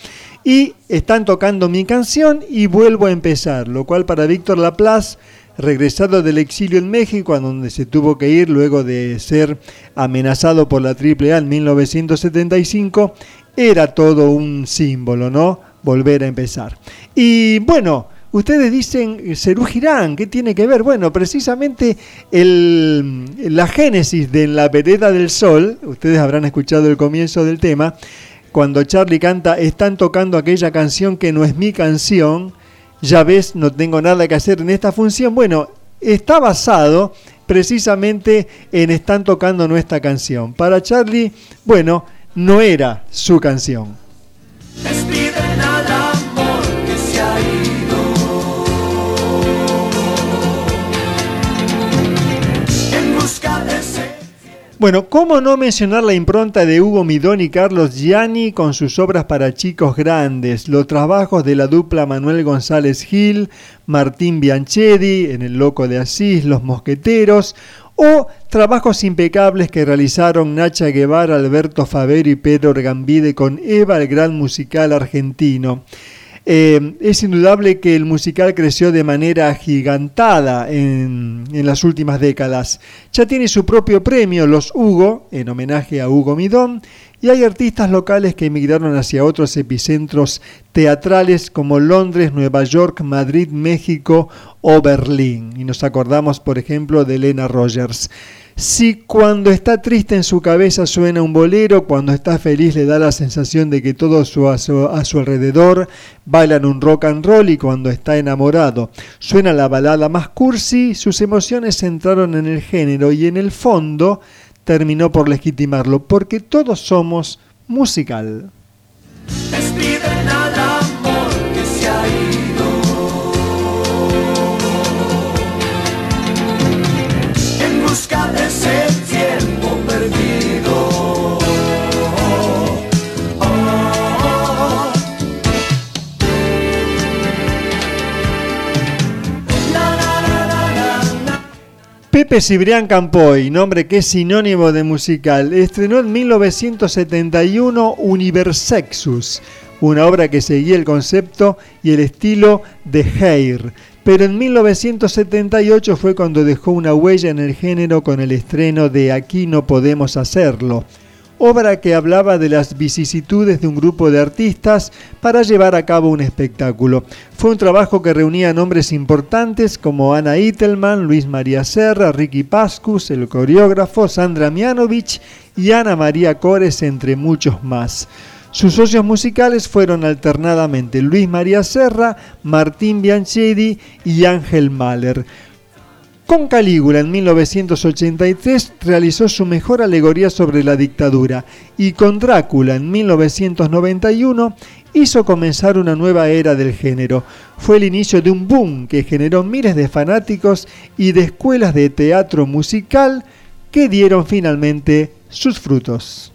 Y están tocando mi canción y vuelvo a empezar, lo cual para Víctor Laplace, regresado del exilio en México, a donde se tuvo que ir luego de ser amenazado por la AAA en 1975, era todo un símbolo, ¿no? Volver a empezar. Y bueno, ustedes dicen, Cerú Girán, ¿qué tiene que ver? Bueno, precisamente la génesis de la vereda del sol, ustedes habrán escuchado el comienzo del tema, cuando Charlie canta, están tocando aquella canción que no es mi canción, ya ves, no tengo nada que hacer en esta función. Bueno, está basado precisamente en Están tocando nuestra canción. Para Charlie, bueno, no era su canción. Bueno, ¿cómo no mencionar la impronta de Hugo Midón y Carlos Gianni con sus obras para chicos grandes, los trabajos de la dupla Manuel González Gil, Martín Bianchedi en El Loco de Asís, Los Mosqueteros, o trabajos impecables que realizaron Nacha Guevara, Alberto Favero y Pedro Gambide con Eva, el gran musical argentino. Eh, es indudable que el musical creció de manera agigantada en, en las últimas décadas. Ya tiene su propio premio, los Hugo, en homenaje a Hugo Midón, y hay artistas locales que emigraron hacia otros epicentros teatrales como Londres, Nueva York, Madrid, México o Berlín. Y nos acordamos, por ejemplo, de Elena Rogers. Si cuando está triste en su cabeza suena un bolero, cuando está feliz le da la sensación de que todo a, su, alrededor bailan un rock and roll y cuando está enamorado suena la balada más cursi, sus emociones entraron en el género y en el fondo terminó por legitimarlo, porque todos somos musical. Pepe Cibrián Campoy, nombre que es sinónimo de musical, estrenó en 1971 Universexus, una obra que seguía el concepto y el estilo de Hair, pero en 1978 fue cuando dejó una huella en el género con el estreno de Aquí no podemos hacerlo, obra que hablaba de las vicisitudes de un grupo de artistas para llevar a cabo un espectáculo. Fue un trabajo que reunía nombres importantes como Ana Itelman, Luis María Serra, Ricky Pascus, el coreógrafo, Sandra Mianovich y Ana María Cores, entre muchos más. Sus socios musicales fueron alternadamente Luis María Serra, Martín Bianchedi y Ángel Mahler. Con Calígula en 1983 realizó su mejor alegoría sobre la dictadura y con Drácula en 1991 hizo comenzar una nueva era del género. Fue el inicio de un boom que generó miles de fanáticos y de escuelas de teatro musical que dieron finalmente sus frutos.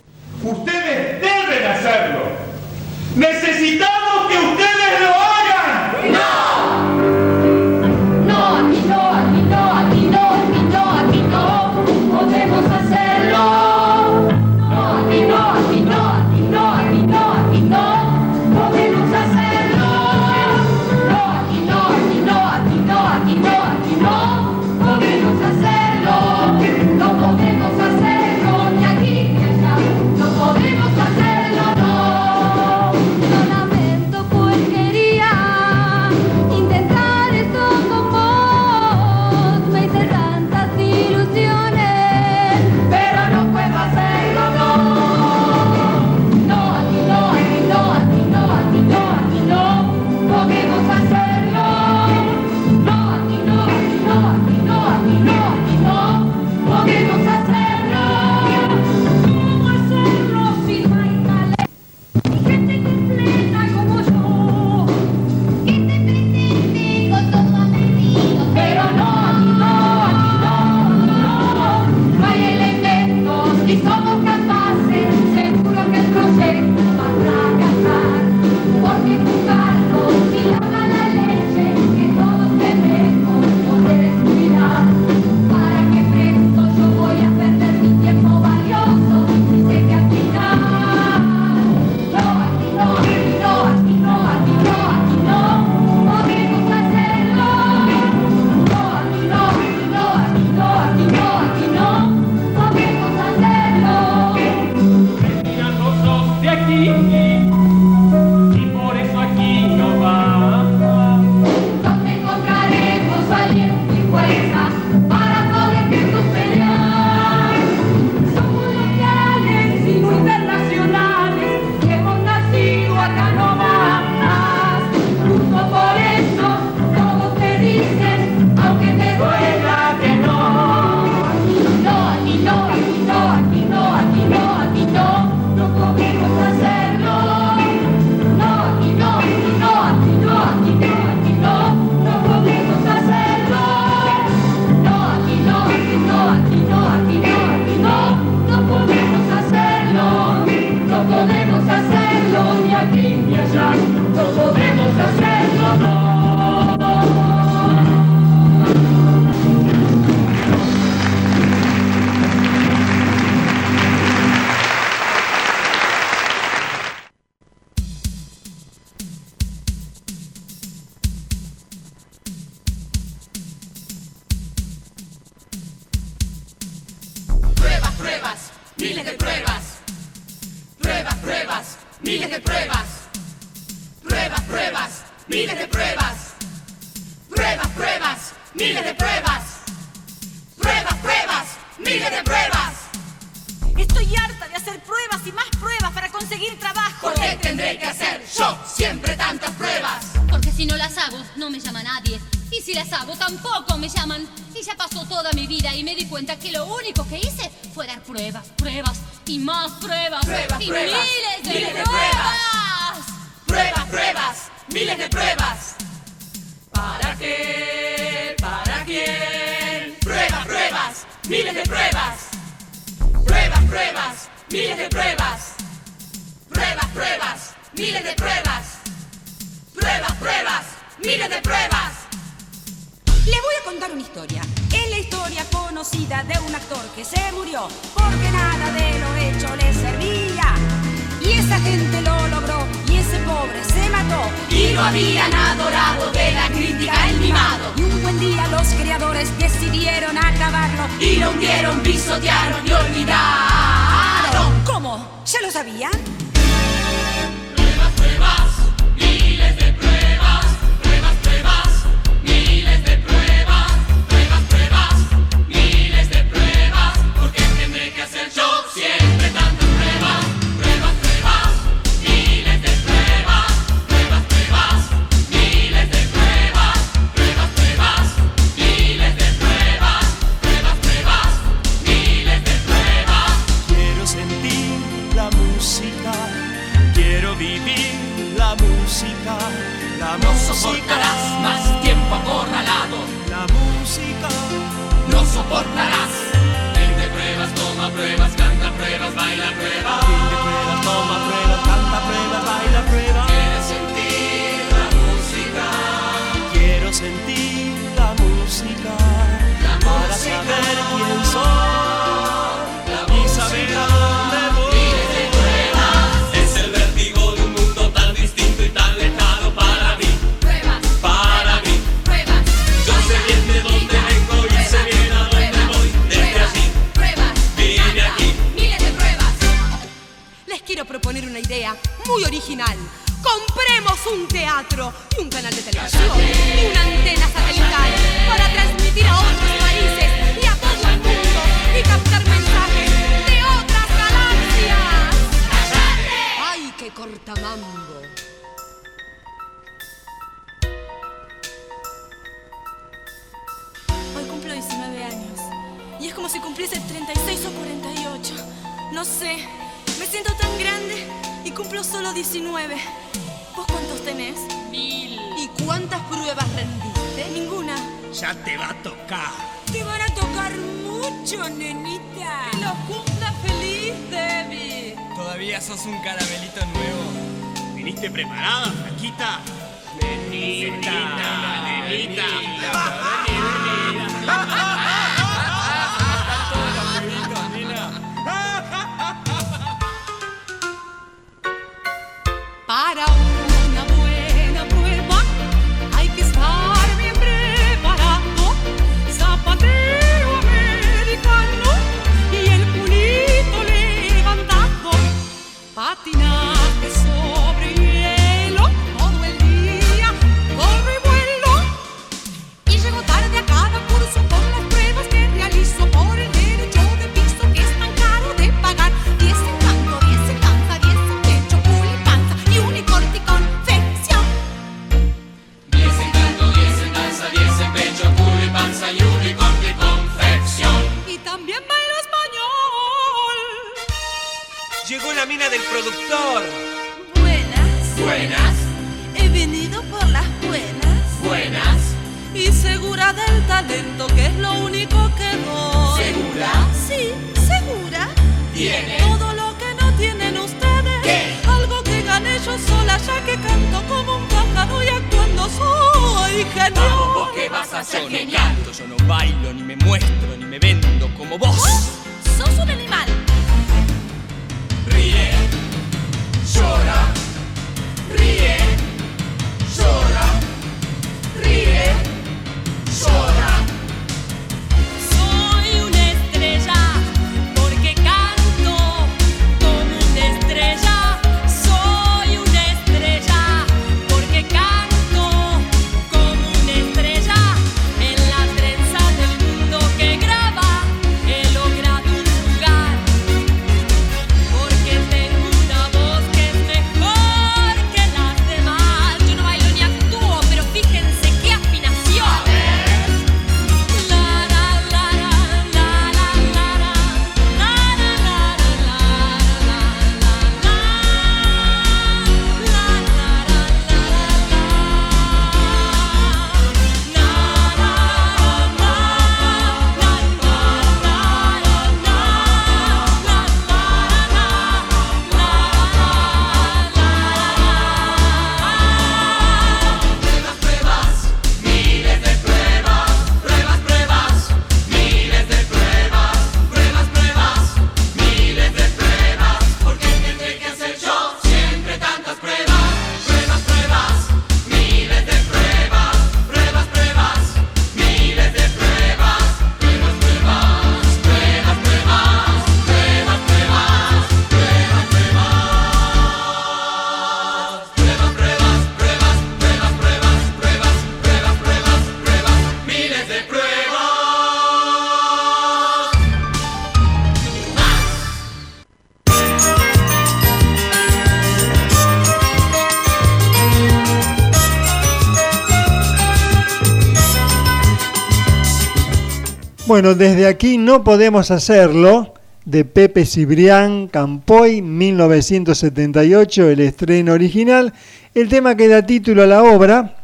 aquí no podemos hacerlo, de Pepe Cibrián Campoy, 1978, el estreno original. El tema que da título a la obra,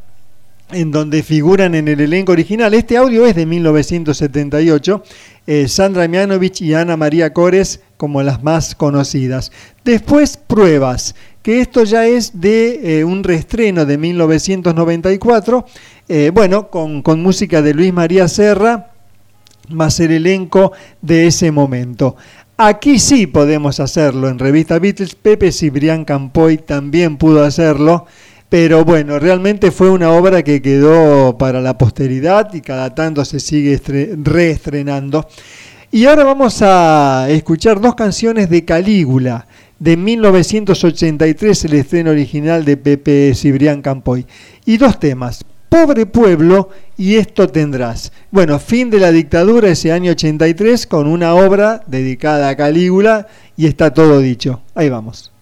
en donde figuran en el elenco original. Este audio es de 1978. Eh, Sandra Mianovich y Ana María Cores como las más conocidas. Después, Pruebas, que esto ya es de eh, un reestreno de 1994. Eh, bueno, con, con música de Luis María Serra más el elenco de ese momento. Aquí sí podemos hacerlo, en Revista Beatles, Pepe Cibrián Campoy también pudo hacerlo, pero bueno, realmente fue una obra que quedó para la posteridad y cada tanto se sigue reestrenando. Y ahora vamos a escuchar dos canciones de Calígula, de 1983, el estreno original de Pepe Cibrián Campoy, y dos temas pobre pueblo, y esto tendrás. Bueno, fin de la dictadura ese año 83 con una obra dedicada a Calígula y está todo dicho. Ahí vamos.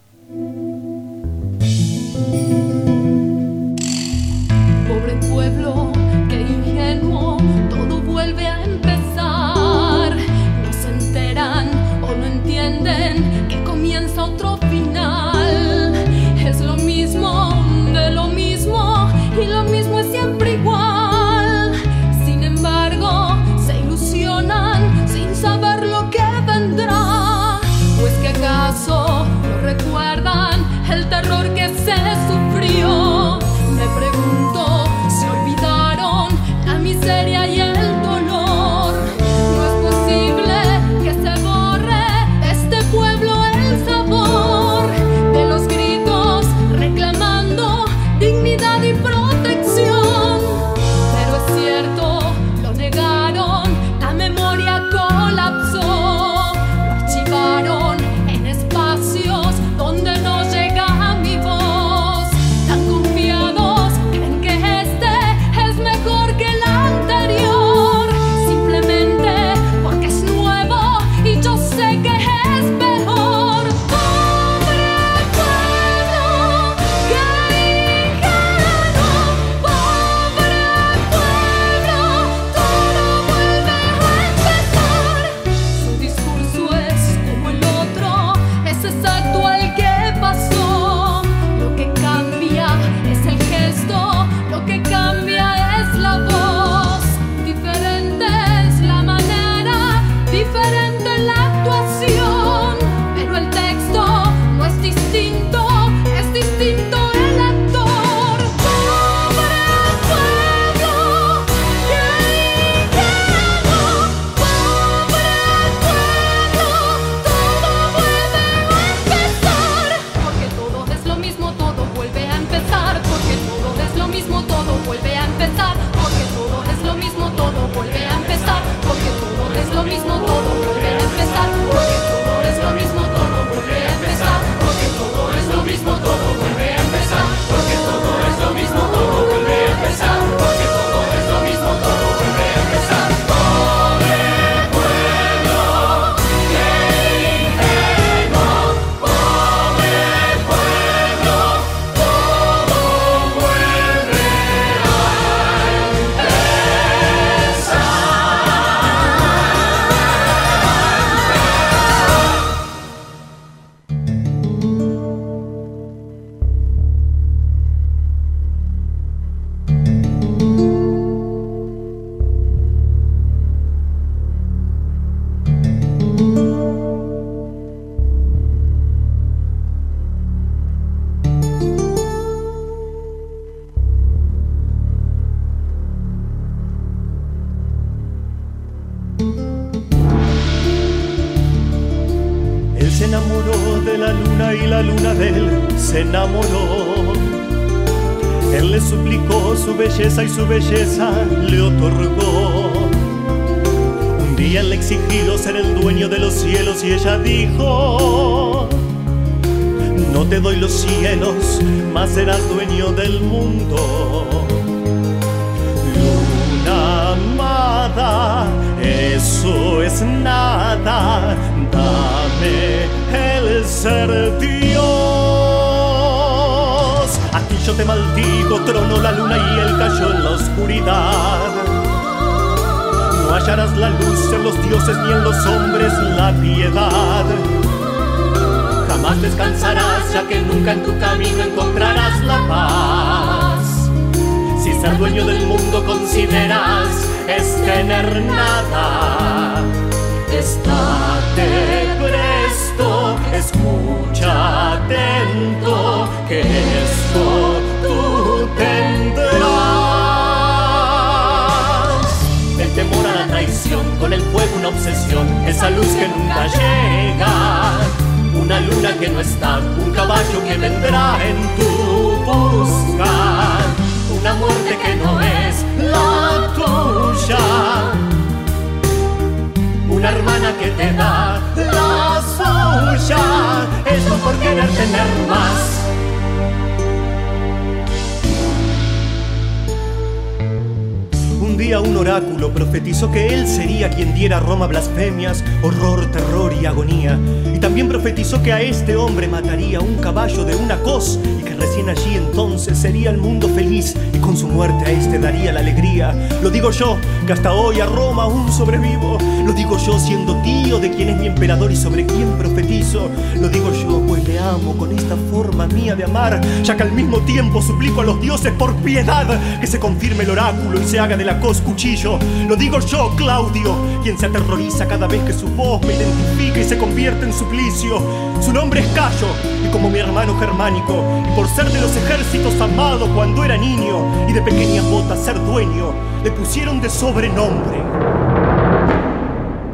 Tiempo suplico a los dioses por piedad que se confirme el oráculo y se haga de la cos cuchillo. Lo digo yo, Claudio, quien se aterroriza cada vez que su voz me identifica y se convierte en suplicio. Su nombre es Cayo, y como mi hermano germánico, y por ser de los ejércitos amado cuando era niño, y de pequeñas botas ser dueño, le pusieron de sobrenombre.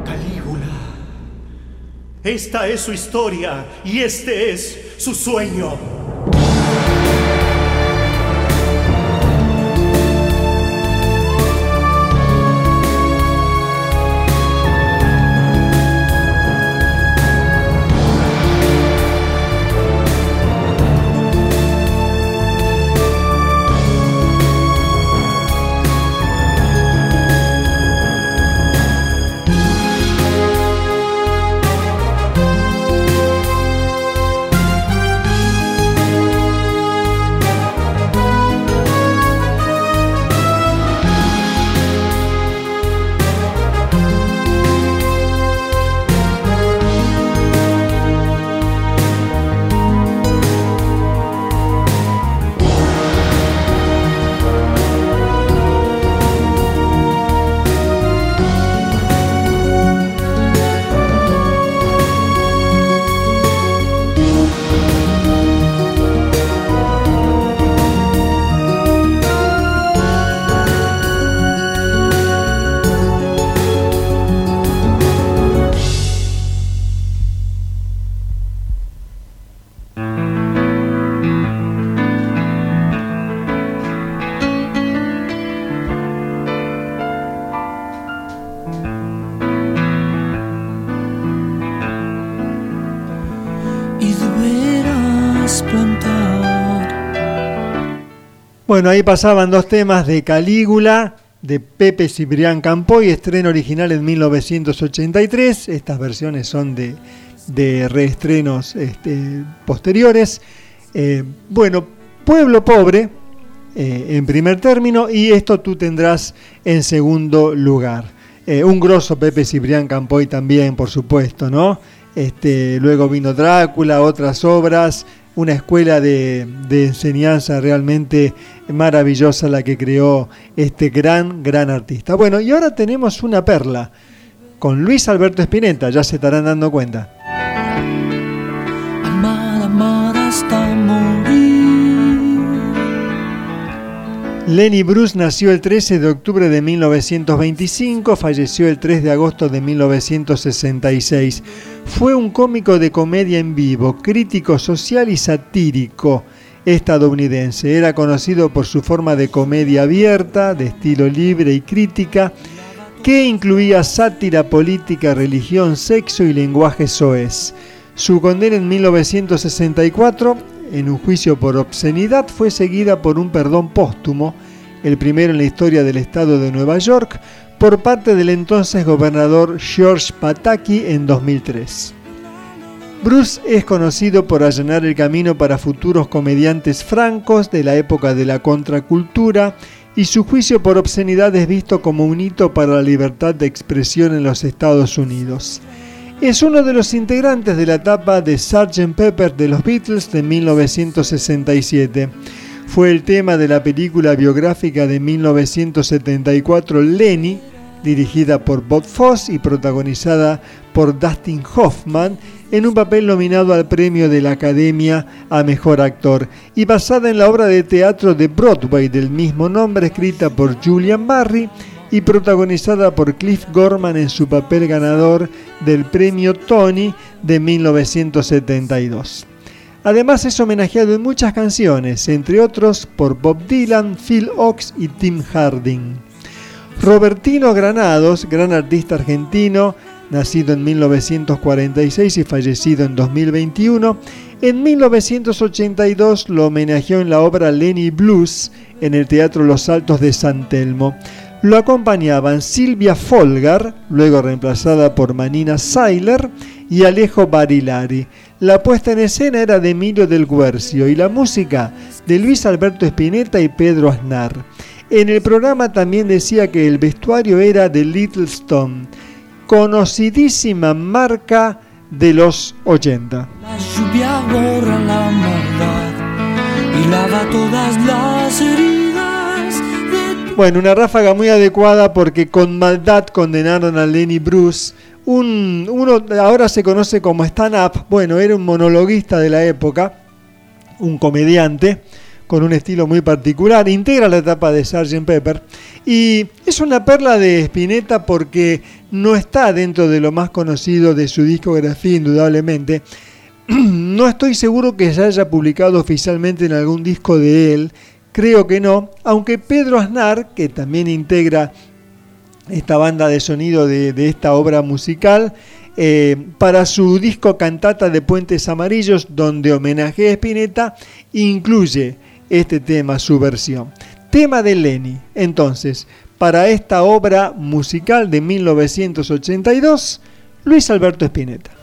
Calígula. Esta es su historia y este es su sueño. Bueno, ahí pasaban dos temas de Calígula, de Pepe Ciprián Campoy, estreno original en 1983. Estas versiones son de, reestrenos este, posteriores. Eh, bueno, Pueblo Pobre eh, en primer término y esto tú tendrás en segundo lugar. Eh, un grosso Pepe Ciprián Campoy también, por supuesto, ¿no? Este, luego vino Drácula, otras obras, una escuela de, de enseñanza realmente maravillosa la que creó este gran, gran artista. Bueno, y ahora tenemos una perla con Luis Alberto Spinetta, ya se estarán dando cuenta. Amar, amar hasta morir. Lenny Bruce nació el 13 de octubre de 1925, falleció el 3 de agosto de 1966. Fue un cómico de comedia en vivo, crítico social y satírico estadounidense. Era conocido por su forma de comedia abierta, de estilo libre y crítica, que incluía sátira política, religión, sexo y lenguaje soez. Su condena en 1964 en un juicio por obscenidad fue seguida por un perdón póstumo, el primero en la historia del estado de Nueva York, por parte del entonces gobernador George Pataki en 2003. Bruce es conocido por allanar el camino para futuros comediantes francos de la época de la contracultura y su juicio por obscenidad es visto como un hito para la libertad de expresión en los Estados Unidos. Es uno de los integrantes de la etapa de Sgt. Pepper de los Beatles de 1967. Fue el tema de la película biográfica de 1974 Lenny, dirigida por Bob Fosse y protagonizada por Dustin Hoffman, en un papel nominado al premio de la Academia a Mejor Actor, y basada en la obra de teatro de Broadway del mismo nombre, escrita por Julian Barry y protagonizada por Cliff Gorman en su papel ganador del premio Tony de 1972. Además es homenajeado en muchas canciones, entre otros por Bob Dylan, Phil Ox y Tim Harding. Robertino Granados, gran artista argentino, nacido en 1946 y fallecido en 2021, en 1982 lo homenajeó en la obra Lenny Blues en el Teatro Los Altos de San Telmo. Lo acompañaban Silvia Folgar, luego reemplazada por Manina Sailer, y Alejo Barilari. La puesta en escena era de Emilio del Guercio y la música de Luis Alberto Spinetta y Pedro Aznar. En el programa también decía que el vestuario era de Little Stone, conocidísima marca de los 80. La lluvia borra la maldad y lava todas las heridas Bueno, una ráfaga muy adecuada porque con maldad condenaron a Lenny Bruce. Un, uno ahora se conoce como stand-up. Bueno, era un monologuista de la época, un comediante con un estilo muy particular. Integra la etapa de Sgt. Pepper y es una perla de Spinetta porque no está dentro de lo más conocido de su discografía, indudablemente. No estoy seguro que se haya publicado oficialmente en algún disco de él, creo que no, aunque Pedro Aznar, que también integra esta banda de sonido de, esta obra musical, eh, para su disco Cantata de Puentes Amarillos, donde homenajea a Spinetta, incluye este tema, su versión. Tema de Lenny. Entonces, para esta obra musical de 1982, Luis Alberto Spinetta.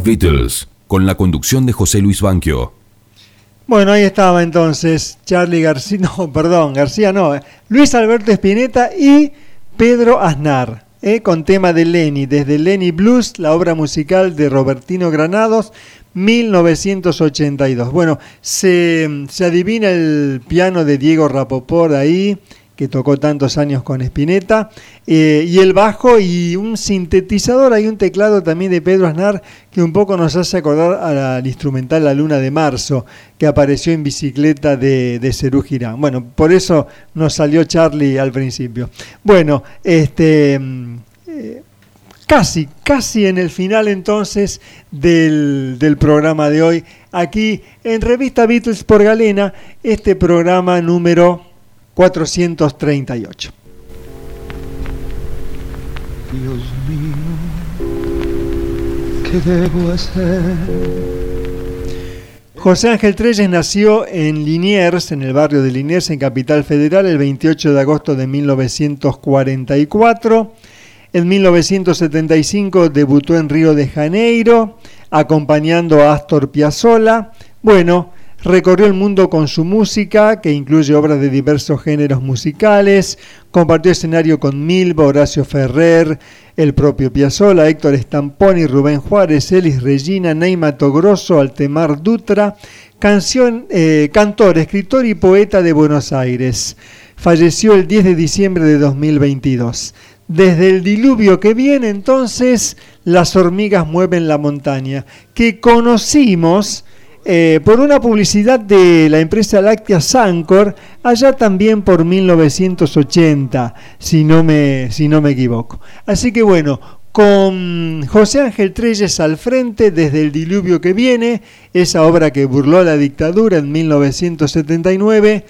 Beatles, con la conducción de José Luis Banquio. Bueno, ahí estaba entonces Charlie García, no, perdón, García no, eh, Luis Alberto Spinetta y Pedro Aznar, eh, con tema de Lenny, desde Lenny Blues, la obra musical de Robertino Granados, 1982. Bueno, se, se adivina el piano de Diego Rapoport ahí, que tocó tantos años con Spinetta, eh, y el bajo y un sintetizador, hay un teclado también de Pedro Aznar que un poco nos hace acordar al instrumental La Luna de Marzo, que apareció en bicicleta de, de Cerú Girán. Bueno, por eso nos salió Charlie al principio. Bueno, este... mm, eh, Casi, casi en el final entonces del, del programa de hoy, aquí en Revista Beatles por Galena, este programa número 438. Dios mío, ¿qué debo hacer? José Ángel Treyes nació en Liniers, en el barrio de Liniers, en Capital Federal, el 28 de agosto de 1944. En 1975 debutó en Río de Janeiro, acompañando a Astor Piazzolla. Bueno, recorrió el mundo con su música, que incluye obras de diversos géneros musicales. Compartió escenario con Milva, Horacio Ferrer, el propio Piazzolla, Héctor Stamponi, Rubén Juárez, Elis Regina, Ney Mato Grosso, Altemar Dutra, eh, cantor, escritor y poeta de Buenos Aires. Falleció el 10 de diciembre de 2022. Desde el diluvio que viene entonces, las hormigas mueven la montaña, que conocimos eh, por una publicidad de la empresa láctea Sancor, allá también por 1980, si no me, si no me equivoco. Así que bueno, con José Ángel Treyes al frente desde el diluvio que viene, esa obra que burló la dictadura en 1979,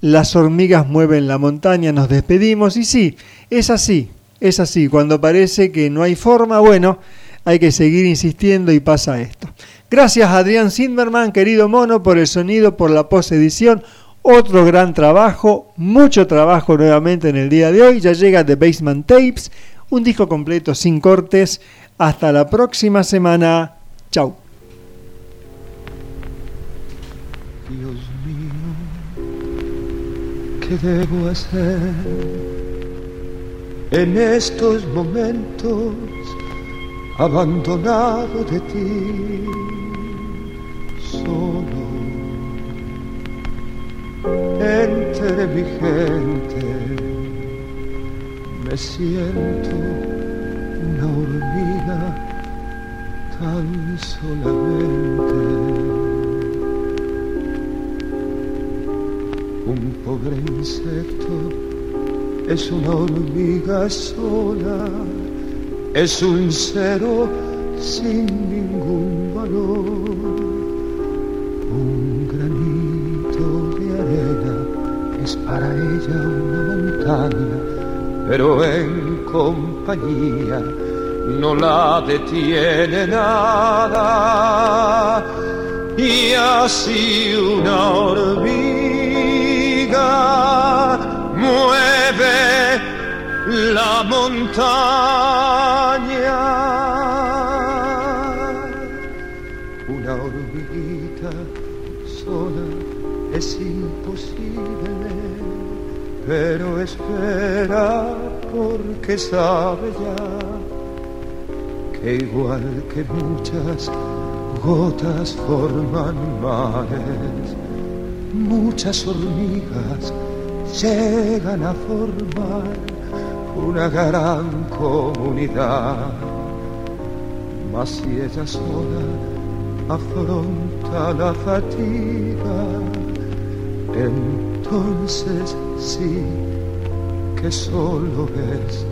las hormigas mueven la montaña, nos despedimos y sí, es así, es así, cuando parece que no hay forma, bueno, hay que seguir insistiendo y pasa esto. Gracias Adrián Zimmerman, querido mono, por el sonido, por la posedición. Otro gran trabajo, mucho trabajo nuevamente en el día de hoy. Ya llega The Basement Tapes, un disco completo sin cortes. Hasta la próxima semana. Chau. Dios mío, ¿qué debo hacer en estos momentos abandonado de ti? Solo entre mi gente me siento una hormiga tan solamente. Un pobre insecto es una hormiga sola, es un cero sin ningún valor. Es para ella una montaña, pero en compañía no la detiene nada. Y así una hormiga mueve la montaña. Porque sabe ya que igual que muchas gotas forman mares, muchas hormigas llegan a formar una gran comunidad. Mas si ella sola afronta la fatiga, entonces sí que solo es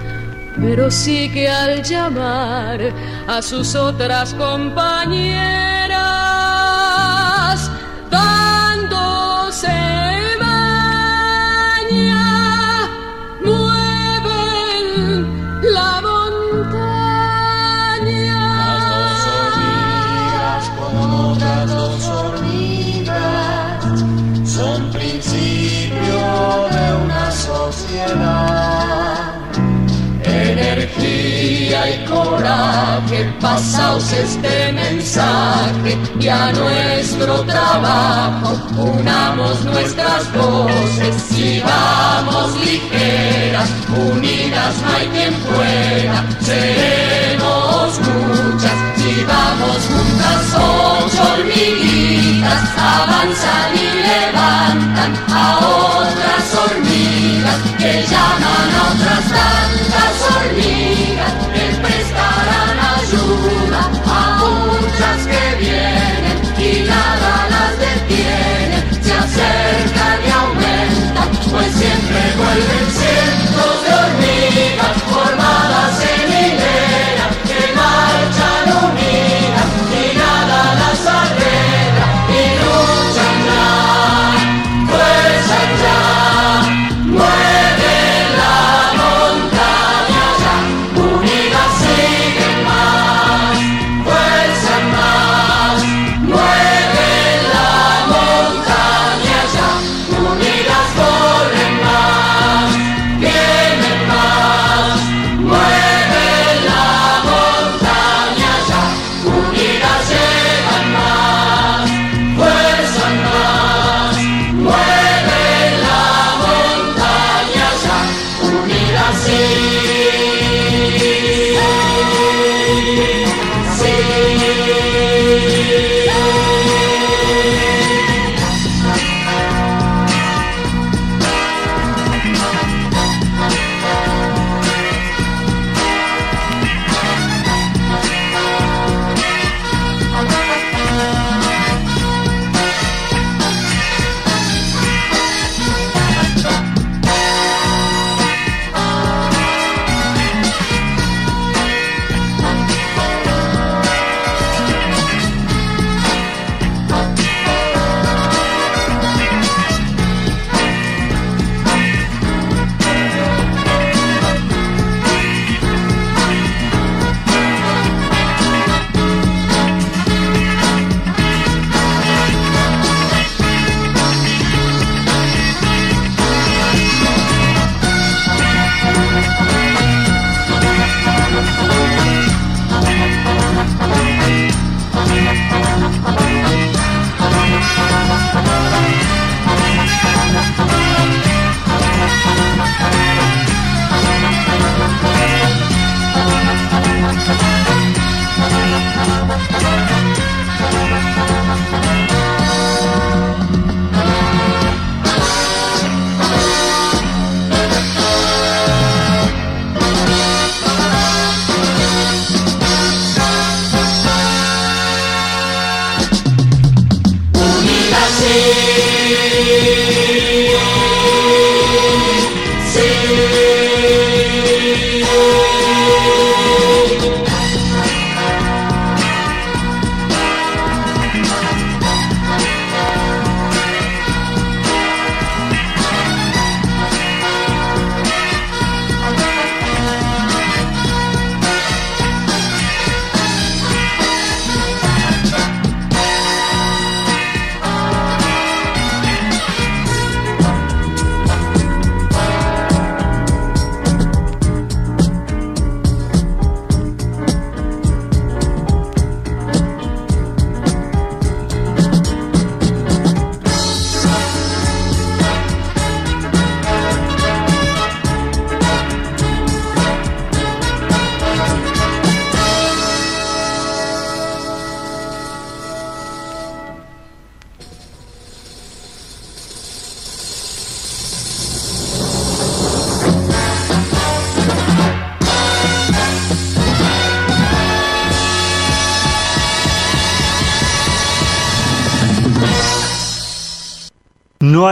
pero sí que al llamar a sus otras compañeras, pasaos este mensaje y a nuestro trabajo. Unamos nuestras voces y vamos ligeras, unidas no hay quien pueda, seremos muchas. Y vamos juntas ocho hormiguitas, avanzan y levantan a otras hormigas que llaman a otras tantas hormigas a muchas que vienen y nada las detiene, se acercan y aumentan, pues siempre vuelven cientos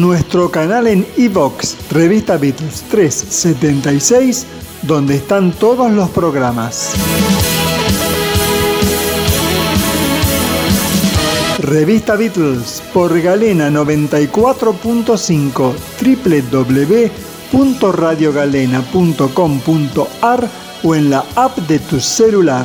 nuestro canal en iBox, Revista Beatles 376, donde están todos los programas. Revista Beatles por Galena 94.5 www.radiogalena.com.ar o en la app de tu celular.